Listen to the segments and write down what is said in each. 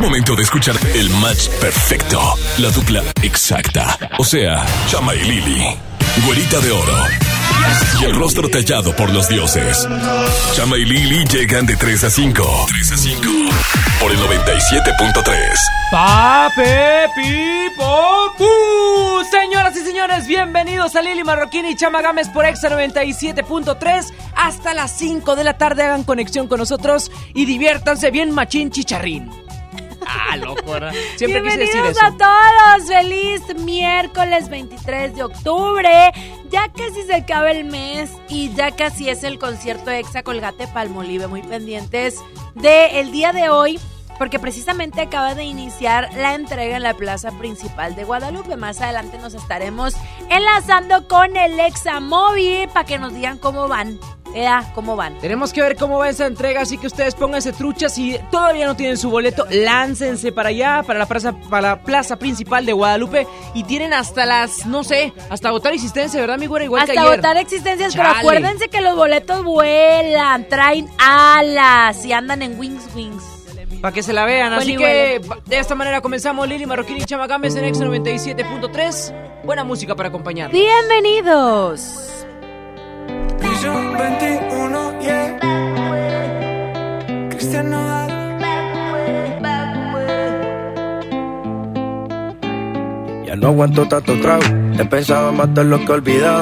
Momento de escuchar el match perfecto, la dupla exacta. O sea, Chama y Lili, güerita de oro. Y el rostro tallado por los dioses. Chama y Lili llegan de 3 a 5. 3 a 5. Por el 97.3. Pape Pipo Pu. Señoras y señores, bienvenidos a Lili Marroquín y Chama Gámez por Exa 97.3. Hasta las 5 de la tarde hagan conexión con nosotros y diviértanse bien machín chicharrín. Ah, locura. Siempre quise decir Bienvenidos eso. a todos. Feliz miércoles 23 de octubre. Ya casi se acaba el mes y ya casi es el concierto Exa Colgate Palmolive. Muy pendientes del día de hoy. Porque precisamente acaba de iniciar la entrega en la plaza principal de Guadalupe. Más adelante nos estaremos enlazando con el Exa Móvil para que nos digan cómo van. ¿Cómo van? Tenemos que ver cómo va esa entrega, así que ustedes pónganse truchas si todavía no tienen su boleto, láncense para allá, para la plaza, para la plaza principal de Guadalupe y tienen hasta las, no sé, hasta agotar existencia, ¿verdad, mi güera? Igual que Hasta ayer. agotar existencias, pero acuérdense que los boletos vuelan, traen alas y andan en wings wings. Para que se la vean. Así que de esta manera comenzamos Lili Marroquín y Chamagames en X 97.3. Buena música para acompañar. Bienvenidos. Vision 21, yeah. Cristian Nodal. Ya no aguanto tanto trago. He pensado matar lo que olvidado.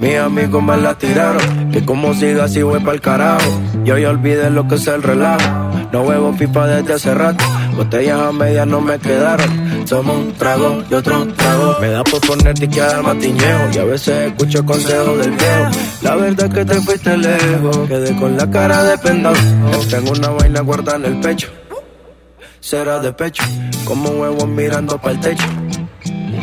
Mis amigos me la tiraron. Que como siga así voy pa'l carajo. Yo ya olvidé lo que es el relajo. No huevo pipa desde hace rato. Botellas a medias no me quedaron. Somos un trago y otro trago. Me da por ponerte y quedar matiñeo. Y a veces escucho consejos del viejo. La verdad es que te fuiste lejos. Quedé con la cara de pendado. Tengo una vaina guardada en el pecho. Será de pecho. Como huevos mirando para el techo.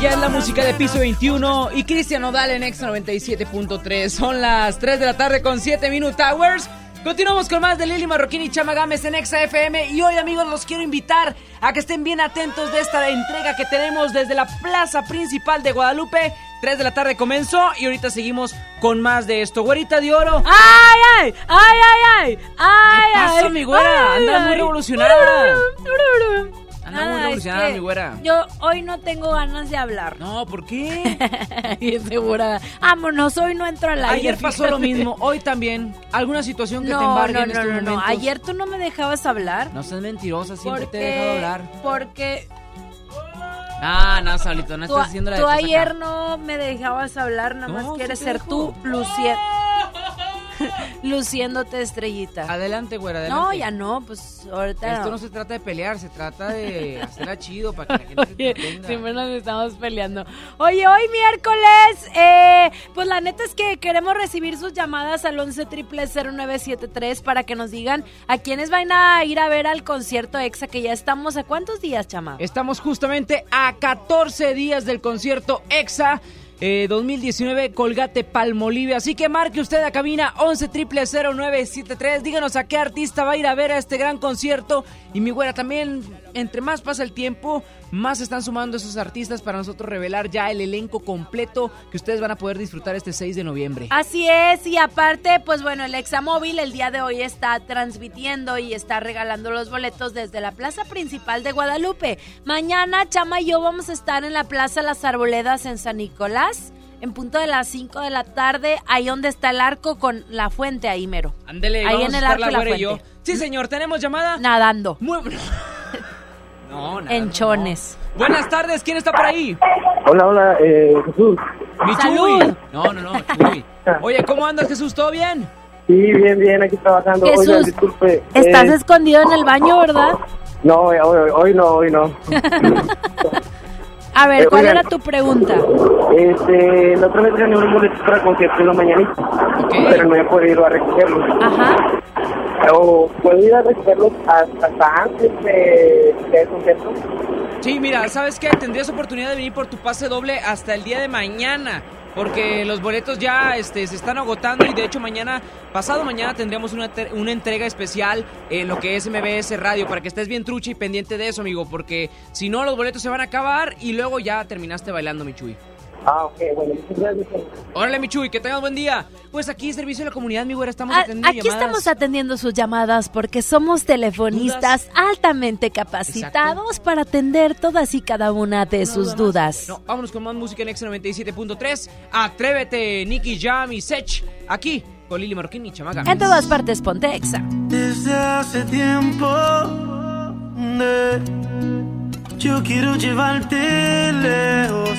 ella es la música de Piso 21 y Cristian Odal en X 97.3. Son las 3 de la tarde con 7 Minute Hours. Continuamos con más de Lili Marroquín y Chama Gámez en Exa FM. Y hoy, amigos, los quiero invitar a que estén bien atentos de esta entrega que tenemos desde la plaza principal de Guadalupe. 3 de la tarde comenzó y ahorita seguimos con más de esto. Güerita de oro. ¡Ay, ay! ¡Ay, ay, ay! ¡Ay, ¿Qué ay! mi güera? Ay, Anda muy ay. revolucionada. Anda muy Nada, revolucionada, es que mi güera. Yo hoy no tengo ganas de hablar. No, ¿por qué? Bien segura. Vámonos, hoy no entro al aire. Ayer pasó lo mismo, hoy también. ¿Alguna situación que te No, embargue no, en no, estos no, no. momentos? Ayer tú no me dejabas hablar. No seas mentirosa, siempre porque, te he dejado hablar. Porque Ah, no, Saulito, no Tú, estás haciendo la tú ayer acá. no me dejabas hablar, nada más No, quieres te ser tú dejo. luciéndote estrellita. Adelante, güera, adelante. No, ya no, pues ahorita Esto no. no se trata de pelear, se trata de hacerla chido para que la gente se Oye, entretenga. siempre nos estamos peleando. Oye, hoy miércoles, eh, pues la neta es que queremos recibir sus llamadas al 11 0973 para que nos digan a quiénes van a ir a ver al concierto EXA, que ya estamos a cuántos días, chama. Estamos justamente a 14 días del concierto EXA. Eh, 2019 Colgate Palmolive. Así que marque usted a cabina 11 0973. Díganos a qué artista va a ir a ver a este gran concierto. Y mi güera también, entre más pasa el tiempo, más se están sumando esos artistas para nosotros revelar ya el elenco completo que ustedes van a poder disfrutar este 6 de noviembre. Así es, y aparte, pues bueno, el Examóvil el día de hoy está transmitiendo y está regalando los boletos desde la plaza principal de Guadalupe. Mañana, Chama y yo vamos a estar en la Plaza Las Arboledas en San Nicolás, en punto de las 5 de la tarde, ahí donde está el arco con la fuente ahí mero. Ándele, Ahí vamos en a el estar arco la y la güera y yo. Sí, señor, ¿tenemos llamada? Nadando. Muy No, nada, En no. chones. Buenas tardes, ¿quién está por ahí? Hola, hola, eh, Jesús. Mi Salud. Chuy. No, no, no, Chuy. Oye, ¿cómo andas, Jesús? ¿Todo bien? Sí, bien, bien, aquí trabajando. Jesús, Oigan, disculpe. Estás eh, escondido en el baño, ¿verdad? No, hoy, hoy- hoy no, hoy no. A ver, Eh, ¿cuál oigan. era tu pregunta? Este, la otra vez gané un boleto para concierto en la mañanita, pero no he podido ir a recogerlos. Ajá. ¿O puedo ir a recogerlos hasta, hasta antes de, del concierto? Sí, mira, ¿sabes qué? Tendrías oportunidad de venir por tu pase doble hasta el día de mañana. Porque los boletos ya este, se están agotando y de hecho mañana, pasado mañana tendremos una, una entrega especial en lo que es MBS Radio para que estés bien trucha y pendiente de eso, amigo. Porque si no, los boletos se van a acabar y luego ya terminaste bailando, mi Chuy. Ah, ok, bueno, muchas gracias. Órale, mi Chuy, que tengas buen día. Pues aquí, Servicio de la Comunidad, mi güera, estamos A- atendiendo Aquí llamadas. estamos atendiendo sus llamadas porque somos telefonistas altamente capacitados para atender todas y cada una de sus dudas. No, vámonos con más música en X97.3. Atrévete, Nicky Jam y Sech. Aquí, con Lili Marroquín y Chamaga. En todas partes, ponte exa. Desde hace tiempo de- yo quiero llevarte lejos.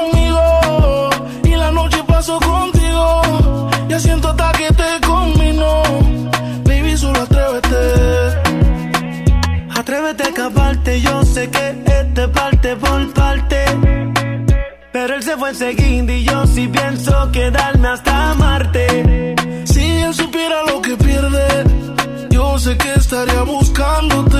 Sé que este parte por parte. Pero él se fue enseguida y yo sí pienso quedarme hasta Marte. Si él supiera lo que pierde, yo sé que estaría buscándote.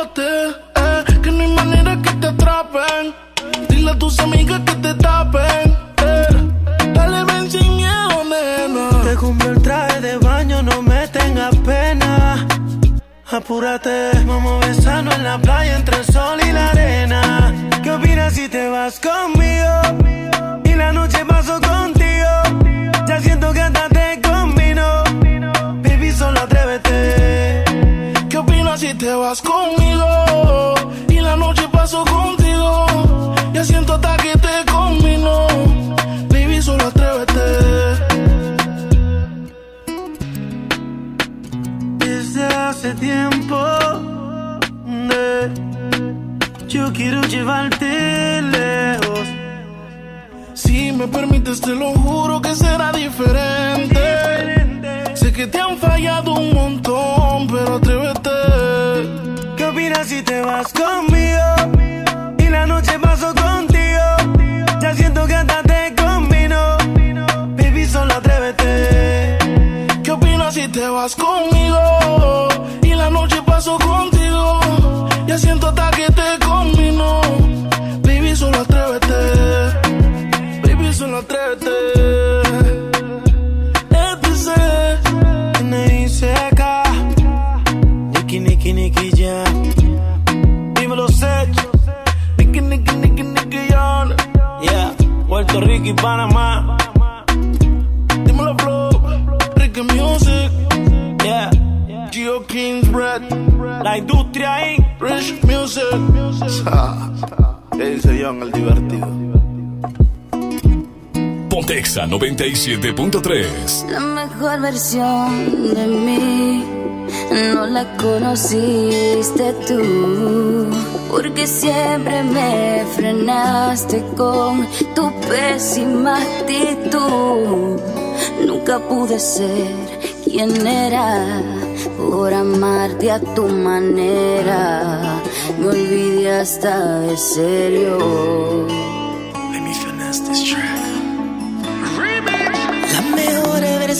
Eh, que no hay manera que te atrapen. Dile a tus amigas que te tapen. Eh, dale, ven sin miedo. Te compré el traje de baño, no me tengas pena. Apúrate, vamos a besarnos en la playa entre el sol y la arena. ¿Qué opinas si te vas conmigo? Y la noche paso contigo. Ya siento que hasta si te vas conmigo? Y la noche paso contigo. Ya siento hasta que te combino. Baby, solo atrévete. Desde hace tiempo de- yo quiero llevarte lejos. Si me permites, te lo juro que será diferente. Sé que te han fallado un montón, pero atrévete. ¿Qué opinas si te vas conmigo? Y la noche paso contigo. Ya siento que hasta te. Baby, solo atrévete. ¿Qué opinas si te vas conmigo? Y la noche paso contigo. Ya siento hasta Puerto Rico y Panamá. Dímelo, flow. Ricky Music. Yeah. Geo King's Bread. La industria Rich Music. ¿Qué dice John el divertido? Pontexa 97.3. La mejor versión de mí no la conociste tú, porque siempre me frenaste con tu pésima actitud. Nunca pude ser quien era por amarte a tu manera. Me olvidé hasta de serio.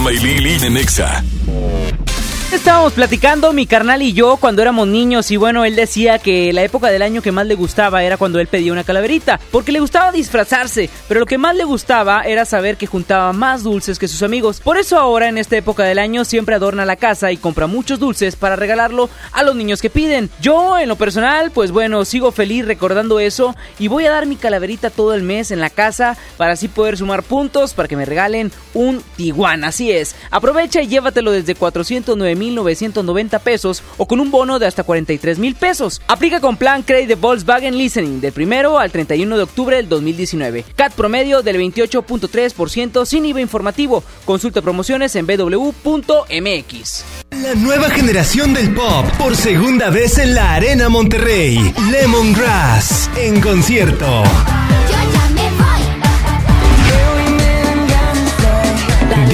Chama y Lili. Estábamos platicando mi carnal y yo cuando éramos niños y bueno, él decía que la época del año que más le gustaba era cuando él pedía una calaverita, porque le gustaba disfrazarse, pero lo que más le gustaba era saber que juntaba más dulces que sus amigos. Por eso ahora en esta época del año siempre adorna la casa y compra muchos dulces para regalarlo a los niños que piden. Yo en lo personal, pues bueno, sigo feliz recordando eso y voy a dar mi calaverita todo el mes en la casa para así poder sumar puntos para que me regalen un Tiguan. Así es, aprovecha y llévatelo desde 409.990 pesos o con un bono de hasta 43.000 pesos. Aplica con plan Credit de Volkswagen Listening del primero al 31 de octubre del 2019. CAT promedio del 28.3% sin IVA informativo. Consulta promociones en www.mx. La nueva generación del pop por segunda vez en la Arena Monterrey. Lemongrass en concierto.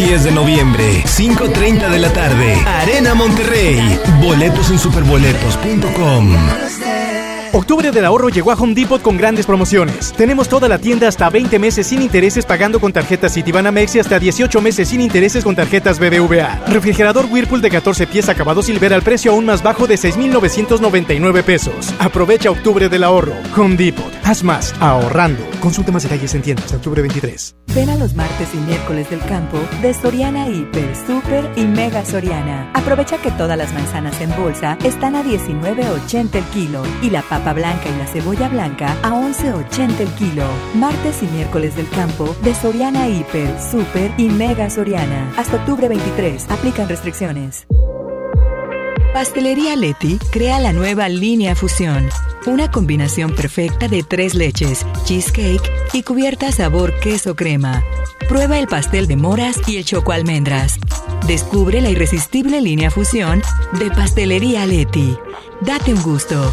10 de noviembre, 5.30 de la tarde, Arena Monterrey. Boletos en superboletos.com. Octubre del ahorro llegó a Home Depot con grandes promociones. Tenemos toda la tienda hasta 20 meses sin intereses pagando con tarjetas Citibanamex y hasta 18 meses sin intereses con tarjetas BBVA. Refrigerador Whirlpool de 14 pies acabado silver al precio aún más bajo de 6.999 pesos. Aprovecha Octubre del ahorro. Home Depot. Haz más ahorrando. Consulta más detalles en tiendas octubre 23. Ven a los martes y miércoles del campo de Soriana Hiper, Super y Mega Soriana. Aprovecha que todas las manzanas en bolsa están a 19.80 el kilo y la papa blanca y la cebolla blanca a 11.80 el kilo. Martes y miércoles del campo de Soriana Hiper, Super y Mega Soriana. Hasta octubre 23. Aplican restricciones. Pastelería Leti crea la nueva línea Fusión. Una combinación perfecta de tres leches, cheesecake y cubierta sabor queso crema. Prueba el pastel de moras y el choco almendras. Descubre la irresistible línea Fusión de Pastelería Leti. Date un gusto.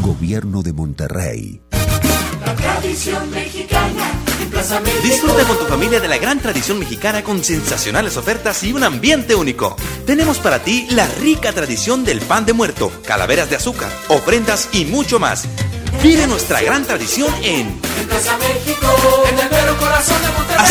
Gobierno de Monterrey. La tradición mexicana en Plaza México. Disfruta con tu familia de la gran tradición mexicana con sensacionales ofertas y un ambiente único. Tenemos para ti la rica tradición del pan de muerto, calaveras de azúcar, ofrendas y mucho más. Vive nuestra gran tradición en En Plaza México, en el mero corazón de Monterrey.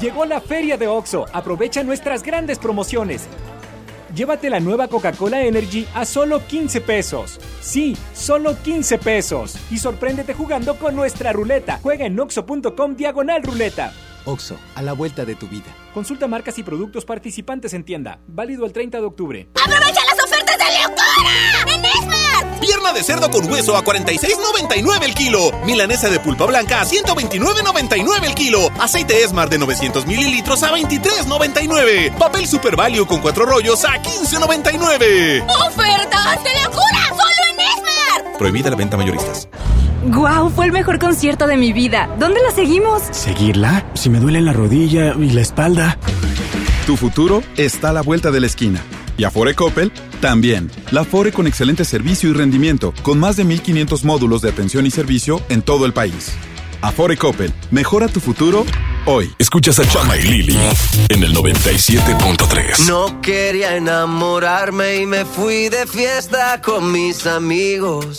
Llegó la feria de OXO. Aprovecha nuestras grandes promociones. Llévate la nueva Coca-Cola Energy a solo 15 pesos. Sí, solo 15 pesos. Y sorpréndete jugando con nuestra ruleta. Juega en oxo.com diagonal ruleta. Oxo, a la vuelta de tu vida. Consulta marcas y productos participantes en tienda. Válido el 30 de octubre. ¡Aprovecha las ofertas de locura! ¡En Esmar! Pierna de cerdo con hueso a 46.99 el kilo. Milanesa de pulpa blanca a 129.99 el kilo. Aceite Esmar de 900 mililitros a 23.99. Papel Super Value con cuatro rollos a 15.99. ¡Ofertas de locura! ¡Solo en Esmar! Prohibida la venta mayoristas. ¡Guau! Fue el mejor concierto de mi vida. ¿Dónde la seguimos? ¿Seguirla? Si me duele la rodilla y la espalda. Tu futuro está a la vuelta de la esquina. Y Afore Coppel también. La Afore con excelente servicio y rendimiento, con más de 1500 módulos de atención y servicio en todo el país. Afore Coppel, mejora tu futuro hoy. Escuchas a Chama y Lili en el 97.3. No quería enamorarme y me fui de fiesta con mis amigos.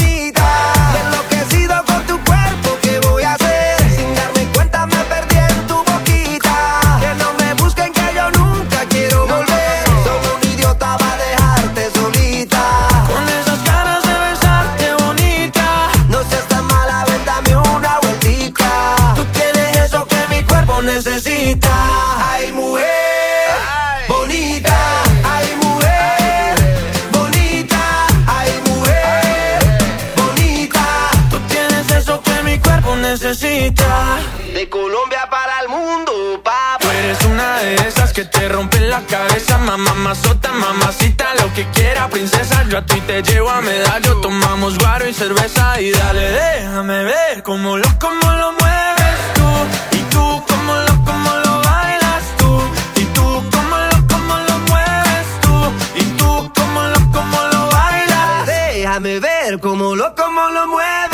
Necesita. De Colombia para el mundo, papá. Tú eres una de esas que te rompen la cabeza, mamá mazota, mamacita, lo que quiera, princesa. Yo a ti te llevo a medallo, tomamos guaro y cerveza y dale, déjame ver cómo lo, cómo lo mueves tú y tú cómo lo, cómo lo bailas tú y tú cómo lo, cómo lo mueves tú y tú cómo lo, cómo lo bailas. Déjame ver cómo lo, cómo lo mueves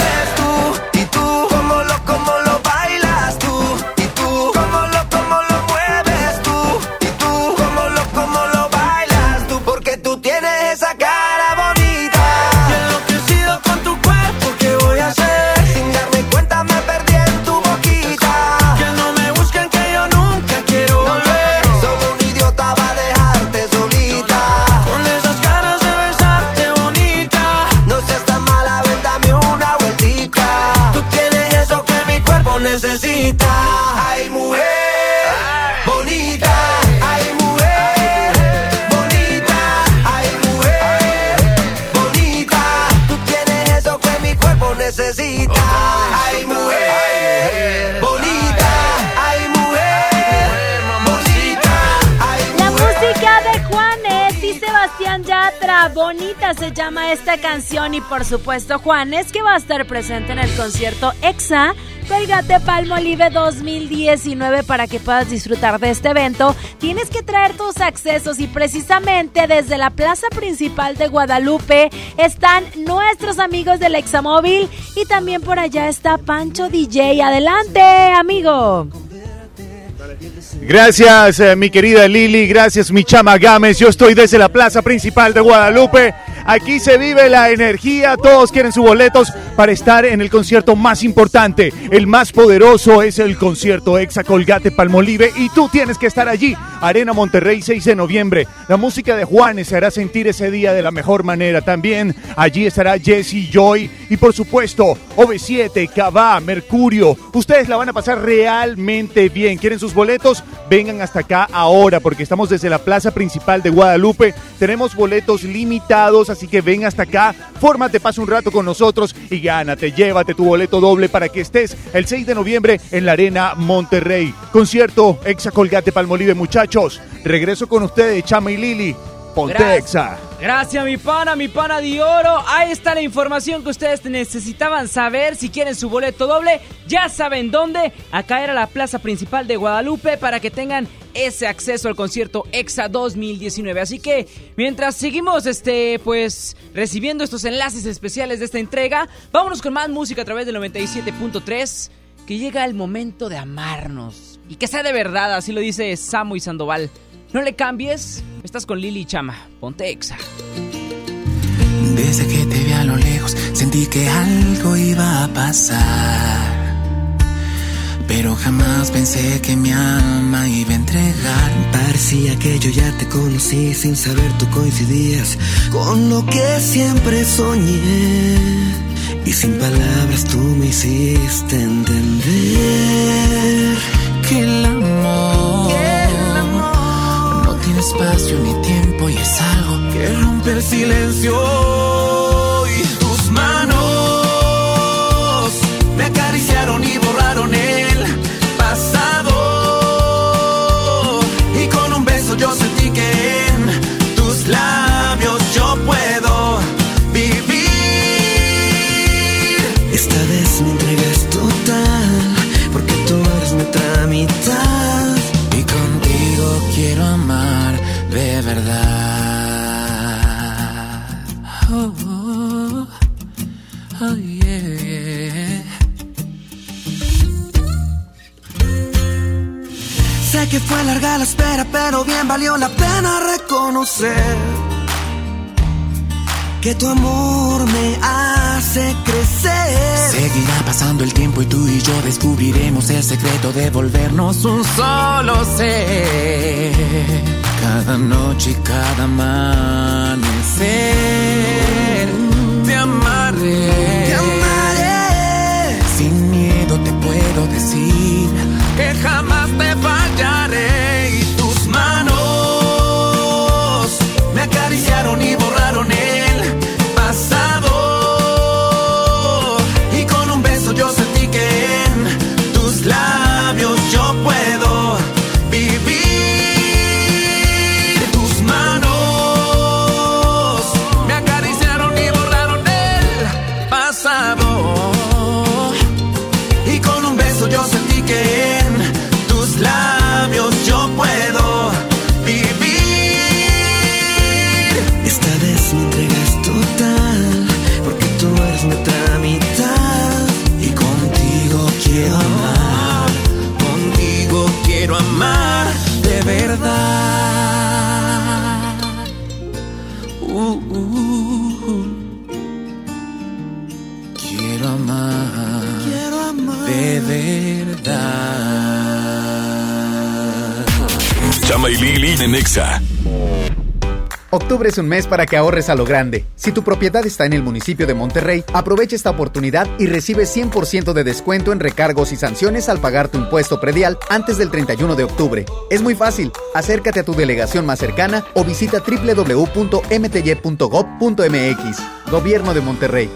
se llama esta canción y por supuesto Juanes que va a estar presente en el concierto EXA Colgate Palmolive 2019 para que puedas disfrutar de este evento. Tienes que traer tus accesos y precisamente desde la plaza principal de Guadalupe están nuestros amigos del Examóvil y también por allá está Pancho DJ. Adelante, amigo. Gracias, eh, mi querida Lili. Gracias, mi chama Gámez. Yo estoy desde la plaza principal de Guadalupe. Aquí se vive la energía. Todos quieren sus boletos para estar en el concierto más importante. El más poderoso es el concierto Exa Colgate Palmolive. Y tú tienes que estar allí. Arena Monterrey, 6 de noviembre. La música de Juanes se hará sentir ese día de la mejor manera. También allí estará Jesse Joy. Y por supuesto, OV7, Cabá, Mercurio. Ustedes la van a pasar realmente bien. ¿Quieren sus boletos? Vengan hasta acá ahora porque estamos desde la plaza principal de Guadalupe. Tenemos boletos limitados, así que ven hasta acá, fórmate, pasa un rato con nosotros y gánate, llévate tu boleto doble para que estés el 6 de noviembre en la Arena Monterrey. Concierto Exa Colgate Palmolive, muchachos. Regreso con ustedes, Chama y Lili. Gracias. Gracias, mi pana, mi pana de oro. Ahí está la información que ustedes necesitaban saber. Si quieren su boleto doble, ya saben dónde. Acá era la plaza principal de Guadalupe para que tengan ese acceso al concierto EXA 2019. Así que mientras seguimos, este, pues, recibiendo estos enlaces especiales de esta entrega, vámonos con más música a través del 97.3. Que llega el momento de amarnos. Y que sea de verdad, así lo dice Samu y Sandoval. No le cambies, estás con Lili Chama. Ponte Exa. Desde que te vi a lo lejos sentí que algo iba a pasar. Pero jamás pensé que mi alma iba a entregar. Parecía que yo ya te conocí sin saber tú coincidías con lo que siempre soñé. Y sin palabras tú me hiciste entender que el amor espacio ni tiempo y es algo que rompe el silencio. Que fue larga la espera, pero bien valió la pena reconocer que tu amor me hace crecer. Seguirá pasando el tiempo y tú y yo descubriremos el secreto de volvernos un solo ser. Cada noche y cada amanecer te amaré. Chama y Lili en Nexa. Octubre es un mes para que ahorres a lo grande. Si tu propiedad está en el municipio de Monterrey, aprovecha esta oportunidad y recibe 100% de descuento en recargos y sanciones al pagar tu impuesto predial antes del 31 de octubre. Es muy fácil. Acércate a tu delegación más cercana o visita www.mty.gov.mx. Gobierno de Monterrey.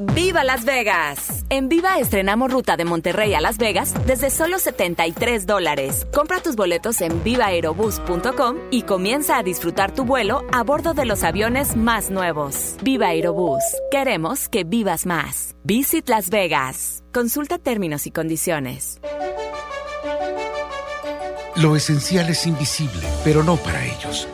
¡Viva Las Vegas! En Viva estrenamos ruta de Monterrey a Las Vegas desde solo 73 dólares. Compra tus boletos en vivaerobus.com y comienza a disfrutar tu vuelo a bordo de los aviones más nuevos. Viva Aerobús. Queremos que vivas más. Visit Las Vegas. Consulta términos y condiciones. Lo esencial es invisible, pero no para ellos.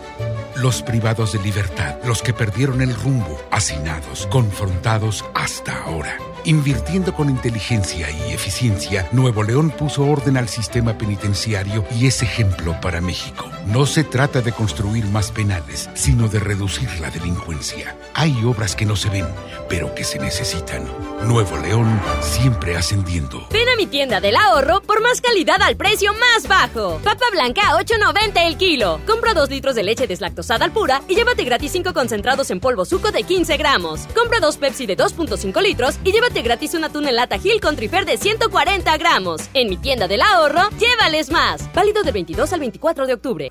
Los privados de libertad, los que perdieron el rumbo, hacinados, confrontados hasta ahora. Invirtiendo con inteligencia y eficiencia, Nuevo León puso orden al sistema penitenciario y es ejemplo para México. No se trata de construir más penales, sino de reducir la delincuencia. Hay obras que no se ven, pero que se necesitan. Nuevo León siempre ascendiendo. Ven a mi tienda del ahorro por más calidad al precio más bajo. Papa blanca a 8.90 el kilo. Compra 2 litros de leche deslactosada al pura y llévate gratis 5 concentrados en polvo suco de 15 gramos. Compra 2 Pepsi de 2.5 litros y llévate gratis una atún en lata Gil con trifer de 140 gramos. En mi tienda del ahorro, llévales más. Válido del 22 al 24 de octubre.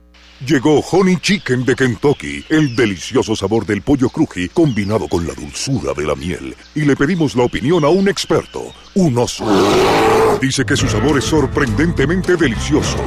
Llegó Honey Chicken de Kentucky, el delicioso sabor del pollo cruji combinado con la dulzura de la miel. Y le pedimos la opinión a un experto, un oso. Dice que su sabor es sorprendentemente delicioso.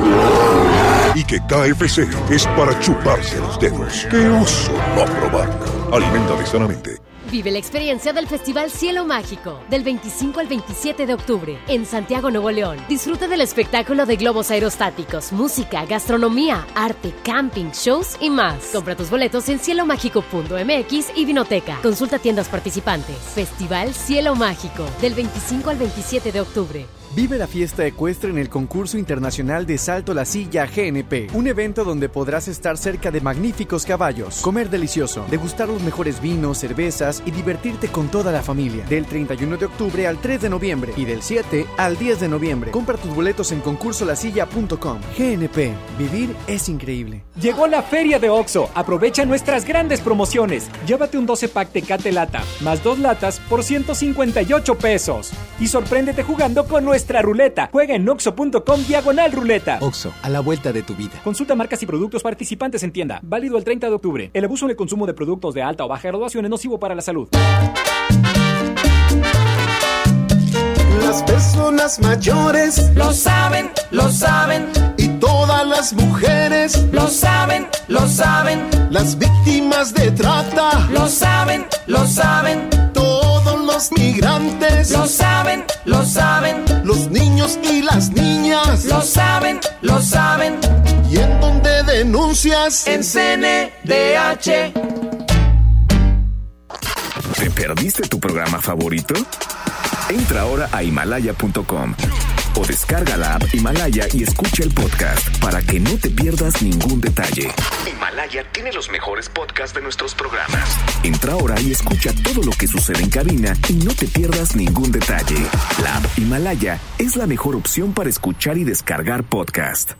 Y que KFC es para chuparse los dedos. ¡Qué oso no probarla! Aliméntate sanamente. Vive la experiencia del Festival Cielo Mágico del 25 al 27 de octubre en Santiago, Nuevo León. Disfruta del espectáculo de globos aerostáticos, música, gastronomía, arte, camping, shows y más. Compra tus boletos en cielomágico.mx y Vinoteca. Consulta tiendas participantes. Festival Cielo Mágico del 25 al 27 de octubre. Vive la fiesta ecuestre en el concurso internacional de Salto la Silla GNP, un evento donde podrás estar cerca de magníficos caballos, comer delicioso, degustar los mejores vinos, cervezas y divertirte con toda la familia. Del 31 de octubre al 3 de noviembre y del 7 al 10 de noviembre. Compra tus boletos en concursolasilla.com. GNP, vivir es increíble. Llegó la feria de OXO. Aprovecha nuestras grandes promociones. Llévate un 12 pack Tecate Lata, más dos latas por 158 pesos. Y sorpréndete jugando con nuestra ruleta. Juega en oxo.com diagonal ruleta. Oxo, a la vuelta de tu vida. Consulta marcas y productos participantes en tienda. Válido el 30 de octubre. El abuso en el consumo de productos de alta o baja graduación es nocivo para la salud. Las personas mayores lo saben, lo saben. Y todas las mujeres lo saben, lo saben. Las víctimas de trata lo saben, lo saben. Los migrantes lo saben, lo saben. Los niños y las niñas lo saben, lo saben. ¿Y en dónde denuncias? En CNDH. ¿Te perdiste tu programa favorito? Entra ahora a himalaya.com o descarga la app Himalaya y escucha el podcast para que no te pierdas ningún detalle. Himalaya tiene los mejores podcasts de nuestros programas. Entra ahora y escucha todo lo que sucede en cabina y no te pierdas ningún detalle. La app Himalaya es la mejor opción para escuchar y descargar podcast.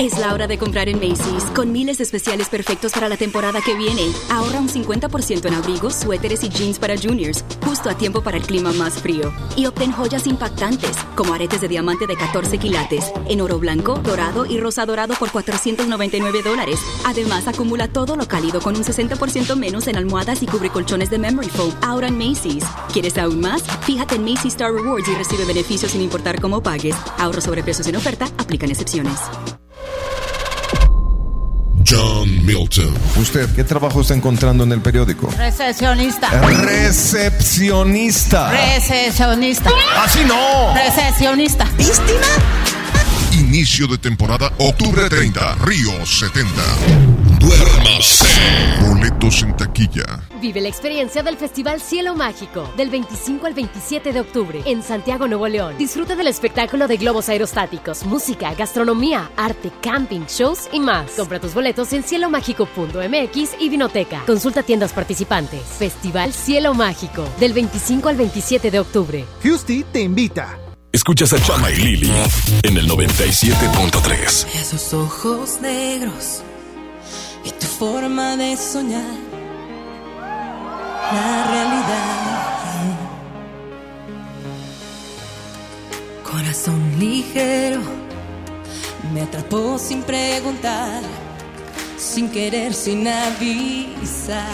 Es la hora de comprar en Macy's, con miles de especiales perfectos para la temporada que viene. Ahorra un 50% en abrigos, suéteres y jeans para juniors, justo a tiempo para el clima más frío. Y obtén joyas impactantes, como aretes de diamante de 14 quilates, en oro blanco, dorado y rosa dorado por 499 dólares. Además, acumula todo lo cálido con un 60% menos en almohadas y cubre colchones de Memory Foam, ahora en Macy's. ¿Quieres aún más? Fíjate en Macy's Star Rewards y recibe beneficios sin importar cómo pagues. Ahorro sobre precios en oferta, aplican excepciones. John Milton. ¿Usted qué trabajo está encontrando en el periódico? Recepcionista. Recepcionista. Recepcionista. Así no. Recepcionista. ¿Víctima? Inicio de temporada, octubre 30, Río 70. Duérmase. Boletos en taquilla. Vive la experiencia del Festival Cielo Mágico del 25 al 27 de octubre en Santiago, Nuevo León. Disfruta del espectáculo de globos aerostáticos, música, gastronomía, arte, camping, shows y más. Compra tus boletos en cielomágico.mx y Vinoteca. Consulta tiendas participantes. Festival Cielo Mágico del 25 al 27 de octubre. Houston te invita. Escuchas a Chama y Lili en el 97.3. Esos ojos negros y tu forma de soñar la realidad. Corazón ligero me atrapó sin preguntar, sin querer, sin avisar.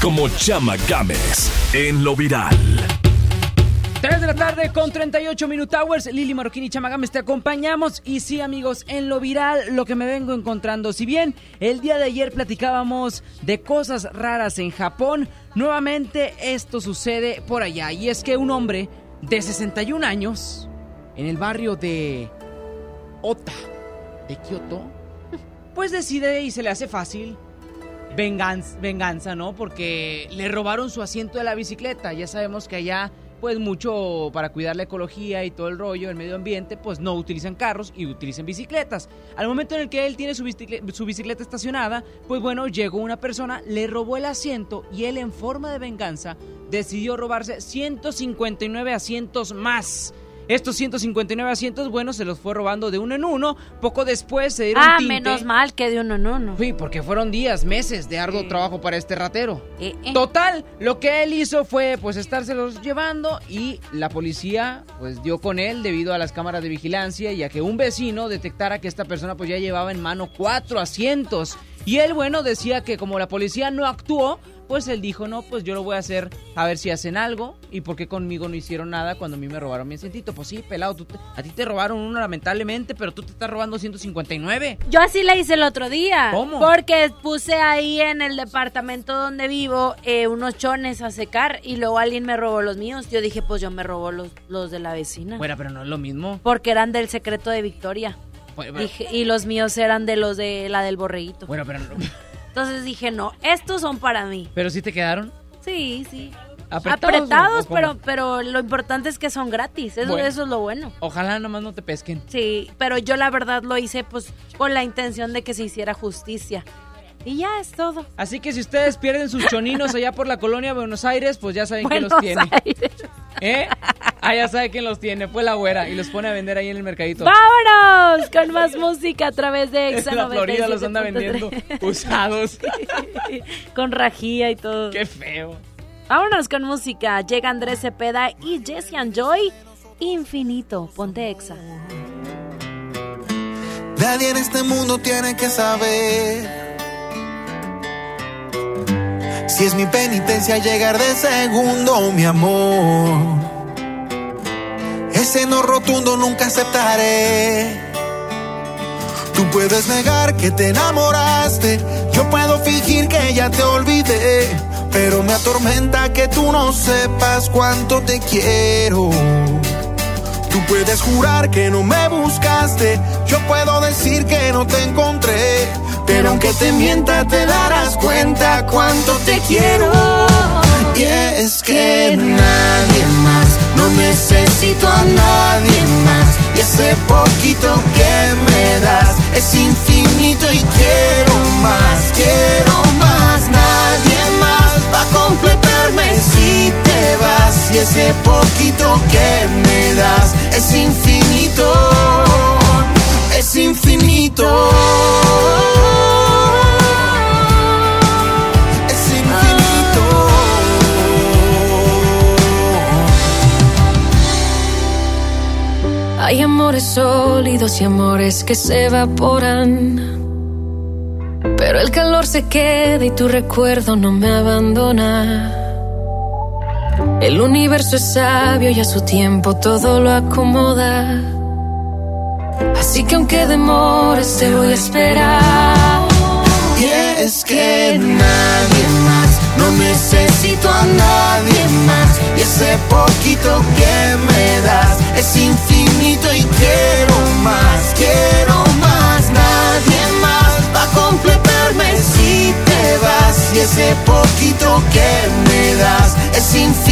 Como Chama Games en lo viral. 3 de la tarde con 38 Minute Hours. Lili Marroquín y Chamagames te acompañamos. Y sí, amigos, en lo viral, lo que me vengo encontrando. Si bien el día de ayer platicábamos de cosas raras en Japón, nuevamente esto sucede por allá. Y es que un hombre de 61 años, en el barrio de Ota, de Kioto, pues decide y se le hace fácil venganza, venganza, ¿no? Porque le robaron su asiento de la bicicleta. Ya sabemos que allá, pues mucho para cuidar la ecología y todo el rollo, el medio ambiente, pues no utilizan carros y utilizan bicicletas. Al momento en el que él tiene su bicicleta, su bicicleta estacionada, pues bueno, llegó una persona, le robó el asiento y él en forma de venganza decidió robarse 159 asientos más. Estos 159 asientos, bueno, se los fue robando de uno en uno. Poco después se dieron Ah, tinte. menos mal que de uno en uno. Sí, porque fueron días, meses de arduo trabajo para este ratero. Eh, eh. Total, lo que él hizo fue pues estárselos llevando y la policía pues dio con él debido a las cámaras de vigilancia y a que un vecino detectara que esta persona pues ya llevaba en mano cuatro asientos. Y él, bueno, decía que como la policía no actuó, pues él dijo, no, pues yo lo voy a hacer a ver si hacen algo. ¿Y por qué conmigo no hicieron nada cuando a mí me robaron mi asientito? Pues sí, pelado, tú te- a ti te robaron uno lamentablemente, pero tú te estás robando 159. Yo así le hice el otro día. ¿Cómo? Porque puse ahí en el departamento donde vivo eh, unos chones a secar y luego alguien me robó los míos. Yo dije, pues yo me robó los, los de la vecina. Bueno, pero no es lo mismo. Porque eran del secreto de Victoria. Bueno, pero- Dije- y los míos eran de los de la del borreguito. Bueno, pero, no- Entonces dije, no, estos son para mí. pero sí te quedaron. Sí, sí. ¿Apretados Apretados, o- o cómo? pero, pero lo importante es que son gratis. Eso, Bueno. eso es lo bueno. Ojalá nomás no te pesquen. Sí, pero yo la verdad lo hice pues con la intención de que se hiciera justicia. Y ya es todo. Así que si ustedes pierden sus choninos allá por la colonia Buenos Aires, pues ya saben quién los tiene. ¿Eh? Ah, ya sabe quién los tiene. Fue la güera y los pone a vender ahí en el mercadito. ¡Vámonos! Con más música a través de Exa la Florida los anda 97.3. vendiendo usados. con rajía y todo. Qué feo. Vámonos con música. Llega Andrés Cepeda y Jesse and Joy. Infinito. Ponte Exa. Nadie en este mundo tiene que saber si es mi penitencia llegar de segundo, mi amor. Ese no rotundo nunca aceptaré. Tú puedes negar que te enamoraste, yo puedo fingir que ya te olvidé, pero me atormenta que tú no sepas cuánto te quiero. Tú puedes jurar que no me buscaste, yo puedo decir que no te encontré, pero aunque te mienta te darás cuenta cuánto te quiero. Y es que nadie más, no necesito a nadie más, y ese poquito que me das es infinito y quiero más, quiero más, nadie más va a completarme si y ese poquito que me das es infinito, es infinito. Es infinito. Hay amores sólidos y amores que se evaporan. Pero el calor se queda y tu recuerdo no me abandona. El universo es sabio y a su tiempo todo lo acomoda. Así que aunque demores te voy a esperar. Y es que nadie más, no necesito a nadie más. Y ese poquito que me das es infinito y quiero más, quiero más. Nadie más va a completarme si te vas. Y ese poquito que me das es infinito,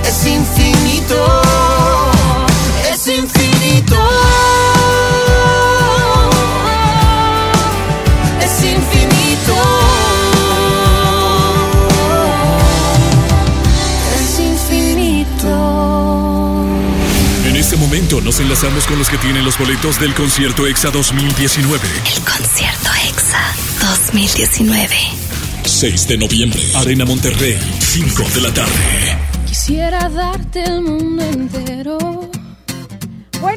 nos enlazamos con los que tienen los boletos del concierto EXA 2019. El concierto EXA 2019. 6 de noviembre, Arena Monterrey, 5 de la tarde. Quisiera darte el mundo entero.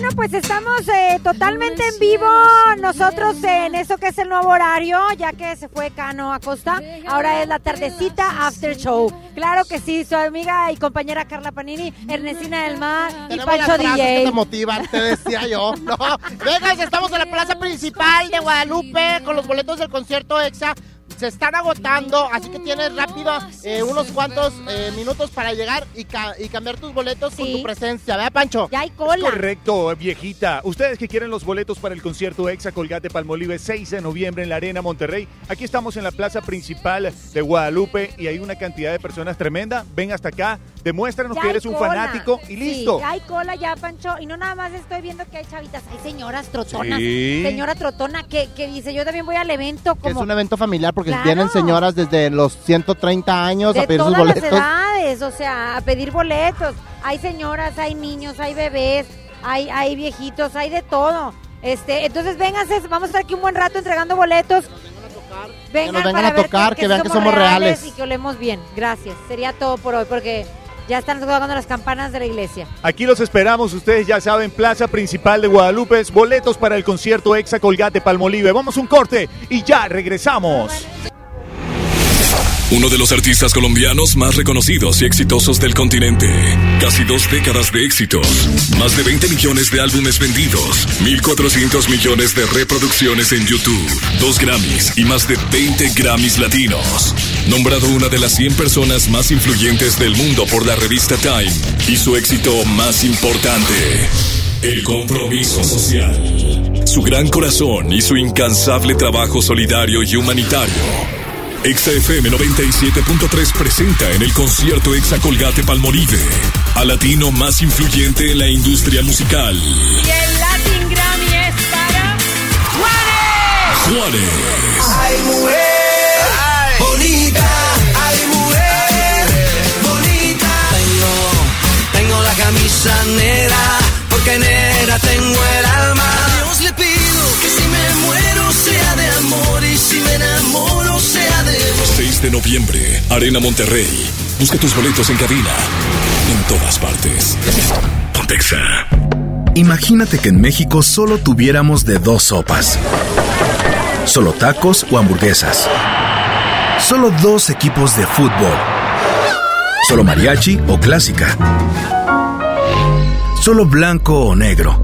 Bueno, pues estamos eh, totalmente en vivo nosotros en eso que es el nuevo horario, ya que se fue Cano Acosta. Ahora es la tardecita after show. Claro que sí, su amiga y compañera Carla Panini, Ernestina del Mar y Pancho DJ. que te motivan, te decía yo. No, venga, estamos en la plaza principal de Guadalupe con los boletos del concierto EXA. Se están agotando, así que tienes rápido eh, unos cuantos eh, minutos para llegar y, ca- y cambiar tus boletos con tu presencia, ¿verdad, Pancho? Ya hay Correcto, viejita. Ustedes que quieren los boletos para el concierto Exa Colgate Palmolive 6 de noviembre en la Arena Monterrey. Aquí estamos en la plaza principal de Guadalupe y hay una cantidad de personas tremenda. Ven hasta acá, demuéstranos Ya que eres un cola. fanático y Sí, listo. ya hay cola ya, Pancho. Y no nada más estoy viendo que hay chavitas, hay señoras trotonas. Sí. Señora trotona que, que dice, yo también voy al evento es un evento familiar porque Claro. vienen señoras desde los 130 años a pedir sus todas las boletos. edades, o sea, a pedir boletos. Hay señoras, hay niños, hay bebés, hay, hay viejitos, hay de todo. Este, entonces vénganse, vamos a estar aquí un buen rato entregando boletos. Vengan, nos vengan para a ver tocar, que vean que somos reales. y que olemos bien. Gracias. Sería todo por hoy porque ya están tocando las campanas de la iglesia. Aquí los esperamos, ustedes ya saben, plaza principal de Guadalupe, boletos para el concierto Exa Colgate Palmolive. Vamos a un corte y ya regresamos. Uno de los artistas colombianos más reconocidos y exitosos del continente. Casi dos décadas de éxitos. Más de 20 millones de álbumes vendidos. 1.400 millones de reproducciones en YouTube. Dos Grammys y más de 20 Grammys latinos. Nombrado una de las 100 personas más influyentes del mundo por la revista Time. Y su éxito más importante. El compromiso social. Su gran corazón y su incansable trabajo solidario y humanitario. Exa FM 97.3 presenta en el concierto Exa Colgate Palmolive al latino más influyente en la industria musical, Y el Latin Grammy es para Juanes. Juanes. Ay, mujer, bonita, ay, mujer, bonita. Tengo, tengo la camisa negra, porque negra tengo el alma. Le pido que si me muero sea de amor y si me enamoro sea de vos. 6 de noviembre, Arena Monterrey. Busca tus boletos en cabina. En todas partes. Pontexa. Imagínate que en México solo tuviéramos de dos sopas. Solo tacos o hamburguesas. Solo dos equipos de fútbol. Solo mariachi o clásica. Solo blanco o negro.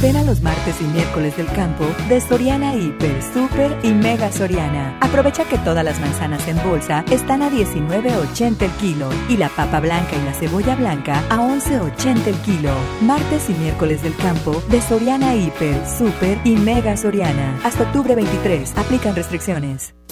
Ven a los martes y miércoles del campo de Soriana Hiper, Super y Mega Soriana. Aprovecha que todas las manzanas en bolsa están a 19.80 el kilo y la papa blanca y la cebolla blanca a 11.80 el kilo. Martes y miércoles del campo de Soriana Hiper, Super y Mega Soriana. Hasta octubre 23. Aplican restricciones.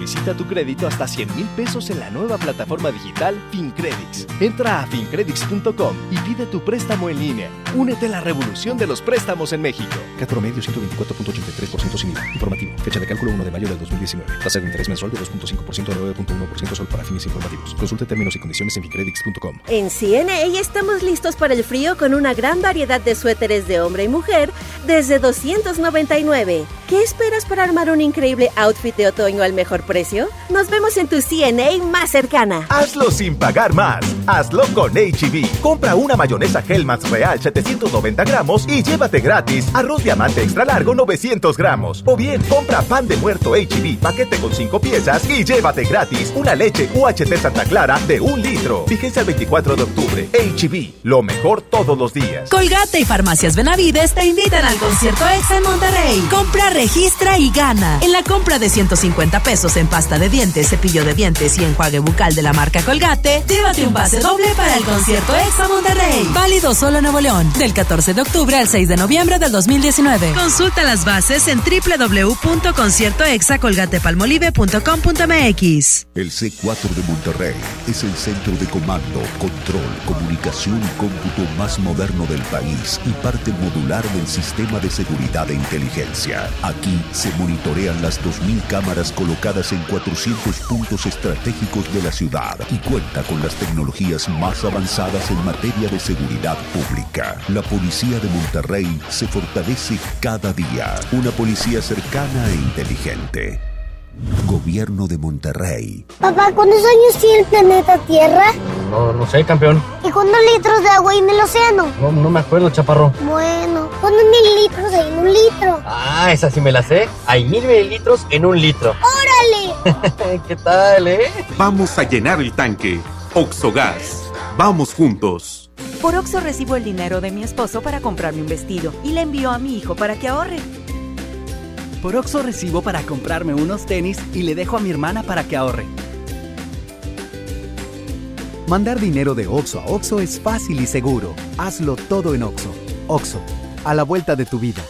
Solicita tu crédito hasta 100 mil pesos en la nueva plataforma digital FinCredits. Entra a fincredits.com y pide tu préstamo en línea. Únete a la revolución de los préstamos en México. CAT promedio 124.83% sin IVA. Informativo. Fecha de cálculo 1 de mayo del 2019. Tasa de interés mensual de 2.5% a 9.1% solo para fines informativos. Consulte términos y condiciones en fincredits.com. En CNA estamos listos para el frío con una gran variedad de suéteres de hombre y mujer desde 299. ¿Qué esperas para armar un increíble outfit de otoño al mejor precio? Nos vemos en tu CNA más cercana. Hazlo sin pagar más. Hazlo con HB. Compra una mayonesa Hellmann's Real 790 gramos y llévate gratis arroz diamante extra largo 900 gramos. O bien, compra pan de muerto HB paquete con 5 piezas y llévate gratis una leche UHT Santa Clara de un litro. Fíjense el 24 de octubre. HB, lo mejor todos los días. Colgate y Farmacias Benavides te invitan al concierto EXA en Monterrey. Compra, registra y gana. En la compra de 150 pesos en pasta de dientes, cepillo de dientes y enjuague bucal de la marca Colgate, llévate un pase doble para el concierto Exa Monterrey. Válido solo en Nuevo León, del 14 de octubre al 6 de noviembre del 2019. Consulta las bases en www.conciertoexacolgatepalmolive.com.mx. El C4 de Monterrey es el centro de comando, control, comunicación y cómputo más moderno del país y parte modular del sistema de seguridad e inteligencia. Aquí se monitorean las 2.000 cámaras colocadas en 400 puntos estratégicos de la ciudad y cuenta con las tecnologías más avanzadas en materia de seguridad pública. La policía de Monterrey se fortalece cada día. Una policía cercana e inteligente. Gobierno de Monterrey. Papá, ¿cuántos años tiene el planeta Tierra? No, no sé, campeón. ¿Y cuántos litros de agua hay en el océano? No, no me acuerdo, chaparro. Bueno, ¿cuántos mililitros hay en un litro? Ah, esa sí me la sé. Hay mil mililitros en un litro. ¡Órale! ¿Qué tal, eh? Vamos a llenar el tanque. Oxogas. Vamos juntos. Por Oxo recibo el dinero de mi esposo para comprarme un vestido y le envío a mi hijo para que ahorre. Por Oxo recibo para comprarme unos tenis y le dejo a mi hermana para que ahorre. Mandar dinero de Oxo a Oxo es fácil y seguro. Hazlo todo en Oxo. Oxo, a la vuelta de tu vida.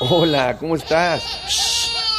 Hola, ¿cómo estás?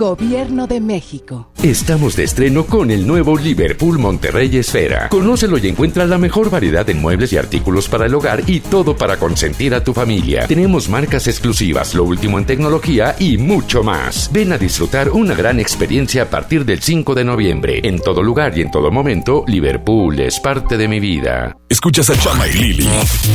Gobierno de México. Estamos de estreno con el nuevo Liverpool Monterrey Esfera. Conócelo y encuentra la mejor variedad en muebles y artículos para el hogar y todo para consentir a tu familia. Tenemos marcas exclusivas, lo último en tecnología y mucho más. Ven a disfrutar una gran experiencia a partir del 5 de noviembre. En todo lugar y en todo momento, Liverpool es parte de mi vida. Escuchas a Chama y Lili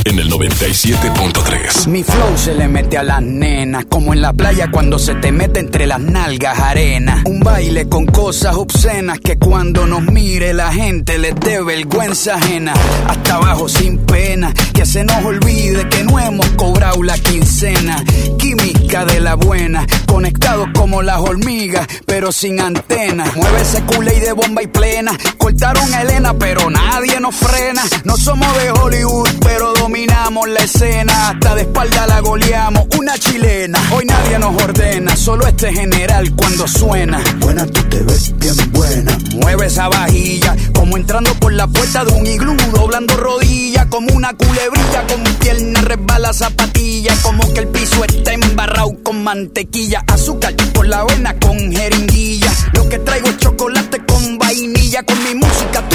en el 97.3. Mi flow se le mete a las nenas, como en la playa cuando se te mete entre las nalgas arena. Un baile con cosas obscenas que cuando nos mire la gente les dé vergüenza ajena. Hasta abajo sin pena, que se nos olvide que no hemos cobrado la quincena. Química de la buena, conectados como las hormigas, pero sin antena. Mueve ese culé de bomba y plena. Cortaron a Elena, pero nadie nos frena. No somos de Hollywood, pero dominamos la escena. Hasta de espalda la goleamos, una chilena. Hoy nadie nos ordena, solo este general cuando suena. Buena, tú te ves bien buena. Mueve esa vajilla, como entrando por la puerta de un iglú, doblando rodillas, como una culebrilla, con pierna resbala zapatilla, como que el piso está embarrado con mantequilla, azúcar por la avena con jeringuilla. Lo que traigo es chocolate con vainilla, con mi música tú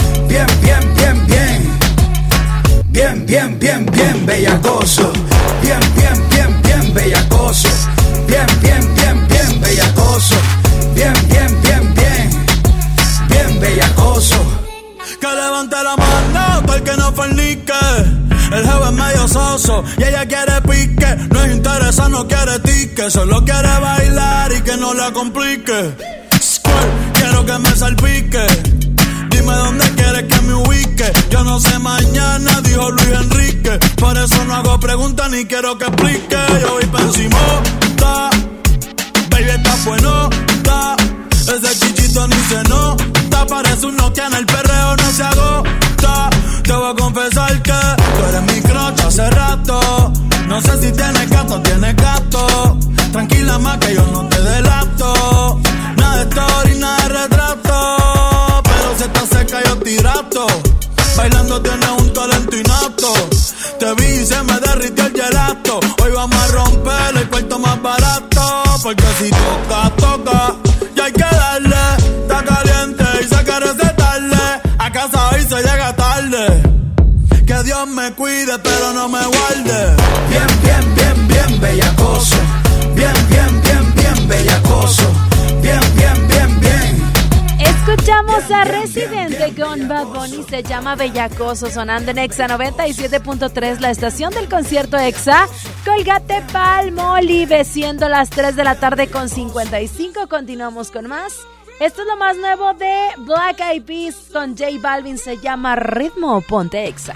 Bien, bien, bien, bien. Bien, bien, bien, bien bellacoso. Bien, bien, bien, bien bellacoso. Bien, bien, bien, bien bellacoso. Bien, bien, bien, bien. Bien bellacoso. Que levante la mano el que no fornique. El jefe es medio soso y ella quiere pique. No es interesa, no quiere tique. Solo quiere bailar y que no la complique. Squirt, quiero que me salpique. Dónde quieres que me ubique. Yo no sé mañana, dijo Luis Enrique. Por eso no hago preguntas ni quiero que explique. Yo voy pa' encima, ta. Baby, está bueno, ta. Ese chichito ni se nota. Parece un Nokia en el perreo, no se agota. Te voy a confesar que tú eres mi crocha hace rato. No sé si tienes gato tienes gato. Tranquila más que yo no te se me derritió el gelato. Hoy vamos a romper el cuarto más barato. Porque si toca, toca, y hay que darle. Está caliente y se quiere recetarle. A casa hoy se llega tarde. Que Dios me cuide, pero no me guarde. Bien, bien, bien, bien, bella. Escuchamos a Residente con Bad Bunny, se llama Bellacoso, sonando en Exa 97.3, la estación del concierto Exa. Colgate Palmolive, siendo las 3 de la tarde con 55. Continuamos con más. Esto es lo más nuevo de Black Eyed Peas con J Balvin, se llama Ritmo Ponte Exa.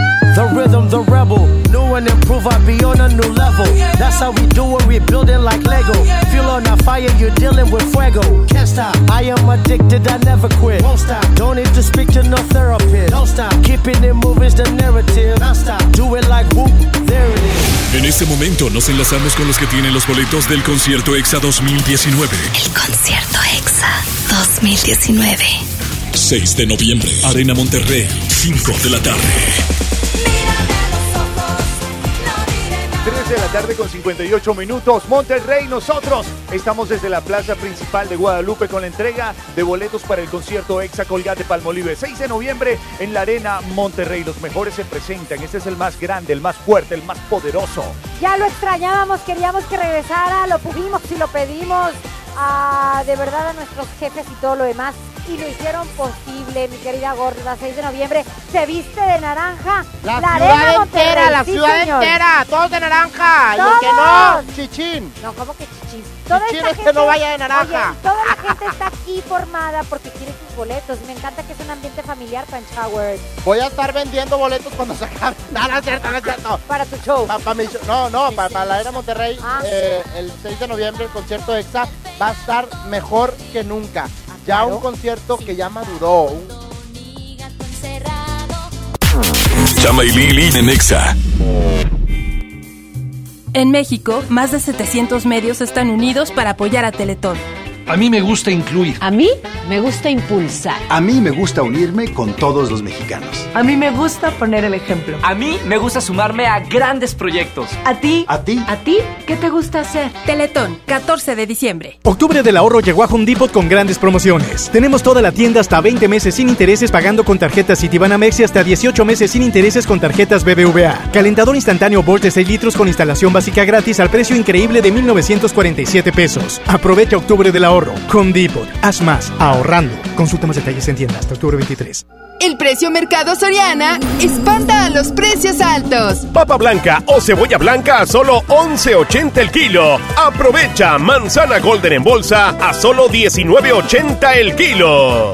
The rhythm, the rebel. New and improve, I be on a new level. That's how we do it, we building like Lego. Feel on a fire, you're dealing with fuego. Can't stop, I am addicted, I never quit. Won't stop, don't need to speak to no therapist. Don't stop, keeping it moving's the narrative. Don't stop, do it like whoop, there it is. En este momento nos enlazamos con los que tienen los boletos del concierto EXA 2019. El concierto EXA 2019. 6 de noviembre, Arena Monterrey, 5 de la tarde. De la tarde con 58 minutos. Monterrey, nosotros estamos desde la plaza principal de Guadalupe con la entrega de boletos para el concierto Exa Colgate Palmolive. 6 de noviembre en la Arena Monterrey. Los mejores se presentan. Este es el más grande, el más fuerte, el más poderoso. Ya lo extrañábamos, queríamos que regresara, lo pudimos y lo pedimos a, de verdad a nuestros jefes y todo lo demás. Y lo hicieron posible, mi querida gorda. 6 de noviembre se viste de naranja. La, Arena ciudad entera, la sí, ciudad señor. entera, todos de naranja. Y el que ¡Todos! no, chichín. No, ¿cómo que chichín? Toda Chichín esta es que no vaya de naranja. Oye, toda la gente está aquí formada porque quiere sus boletos. Me encanta que es un ambiente familiar, Punch Howard. Voy a estar vendiendo boletos cuando se acabe. No, no es cierto, no es cierto. Para tu show. Para mi show. No, no, para, para la Arena Monterrey, Ah. eh, el 6 de noviembre, el concierto EXA va a estar mejor que nunca. Ya claro. un concierto que ya maduró. un- Chama y Lili en EXA. En México, más de 700 medios están unidos para apoyar a Teletón. A mí me gusta incluir. A mí me gusta impulsar. A mí me gusta unirme con todos los mexicanos. A mí me gusta poner el ejemplo. A mí me gusta sumarme a grandes proyectos. ¿A ti? ¿A ti? ¿A ti? ¿Qué te gusta hacer? Teletón, 14 de diciembre. Octubre del ahorro llegó a Home Depot con grandes promociones. Tenemos toda la tienda hasta 20 meses sin intereses pagando con tarjetas Citibanamex y hasta 18 meses sin intereses con tarjetas BBVA. Calentador instantáneo Bosch de 6 litros con instalación básica gratis al precio increíble de 1947 pesos. Aprovecha octubre del ahorro. Home Depot. Haz más ahorrando. Consulta más detalles en tienda hasta octubre 23. El precio Mercado Soriana espanta a los precios altos. Papa blanca o cebolla blanca a solo 11.80 el kilo. Aprovecha manzana golden en bolsa a solo 19.80 el kilo.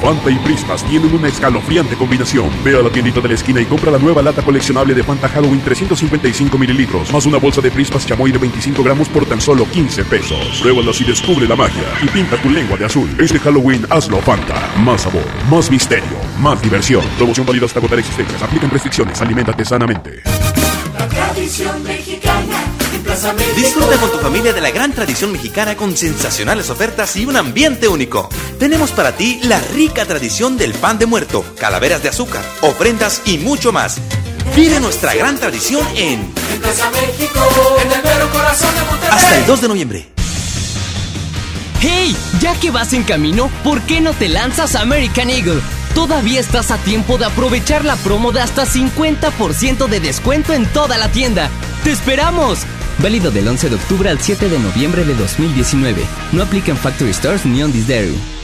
Fanta y Prismas tienen una escalofriante combinación. Ve a la tiendita de la esquina y compra la nueva lata coleccionable de Fanta Halloween 355 mililitros, más una bolsa de Prismas chamoy de 25 gramos por tan solo 15 pesos. Pruébalas y descubre la magia y pinta tu lengua de azul. Este Halloween hazlo Fanta. Más sabor, más misterio, más diversión. Promoción válida hasta agotar existencias. Aplican restricciones. Aliméntate sanamente. La tradición mexicana. Disfruta con tu familia de la gran tradición mexicana con sensacionales ofertas y un ambiente único. Tenemos para ti la rica tradición del pan de muerto, calaveras de azúcar, ofrendas y mucho más. Vive nuestra gran tradición en México, en el mero corazón de Monterrey. hasta el 2 de noviembre. ¡Hey! Ya que vas en camino, ¿por qué no te lanzas a American Eagle? Todavía estás a tiempo de aprovechar la promo de hasta 50% de descuento en toda la tienda. ¡Te esperamos! Válido del 11 de octubre al 7 de noviembre de 2019. No aplica en Factory Stores ni on this dairy.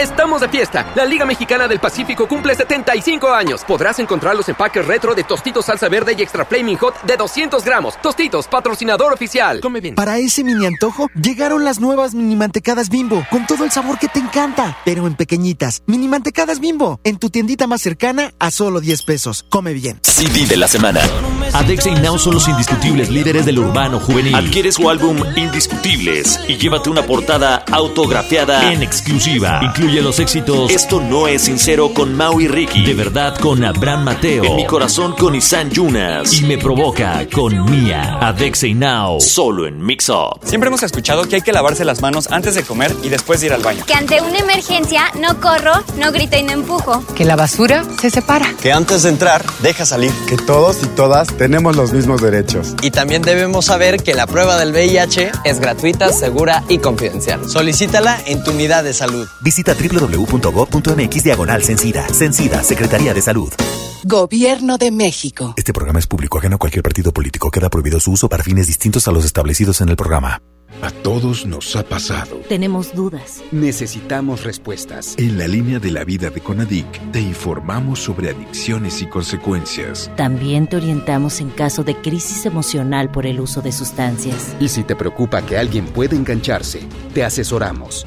Estamos de fiesta. La Liga Mexicana del Pacífico cumple 75 años. Podrás encontrar los empaques retro de Tostitos Salsa Verde y Extra Flaming Hot de 200 gramos. Tostitos, patrocinador oficial. Come bien. Para ese mini antojo, llegaron las nuevas mini mantecadas bimbo, con todo el sabor que te encanta, pero en pequeñitas. Mini mantecadas bimbo, en tu tiendita más cercana a solo 10 pesos. Come bien. CD de la semana. Adexa y Now son los indiscutibles líderes del urbano juvenil. Adquiere su álbum Indiscutibles y llévate una portada autografiada en exclusiva. Incluye los éxitos Esto no es sincero con Mau y Ricky. De verdad con Abraham Mateo. En mi corazón con Isan Yunas. Y me provoca con Mia. Adexa y Now. Solo en Mix Up. Siempre hemos escuchado que hay que lavarse las manos antes de comer y después de ir al baño. Que ante una emergencia no corro, no grito y no empujo. Que la basura se separa. Que antes de entrar, deja salir. Que todos y todas tenemos los mismos derechos. Y también debemos saber que la prueba del VIH es gratuita, segura y confidencial. Solicítala en tu unidad de salud. Visita www.gov.mx diagonal Censida. Censida, Secretaría de Salud. Gobierno de México. Este programa es público ajeno a cualquier partido político. Queda prohibido su uso para fines distintos a los establecidos en el programa. A todos nos ha pasado. Tenemos dudas. Necesitamos respuestas. En la línea de la vida de Conadic te informamos sobre adicciones y consecuencias. También te orientamos en caso de crisis emocional por el uso de sustancias. Y si te preocupa que alguien pueda engancharse, te asesoramos.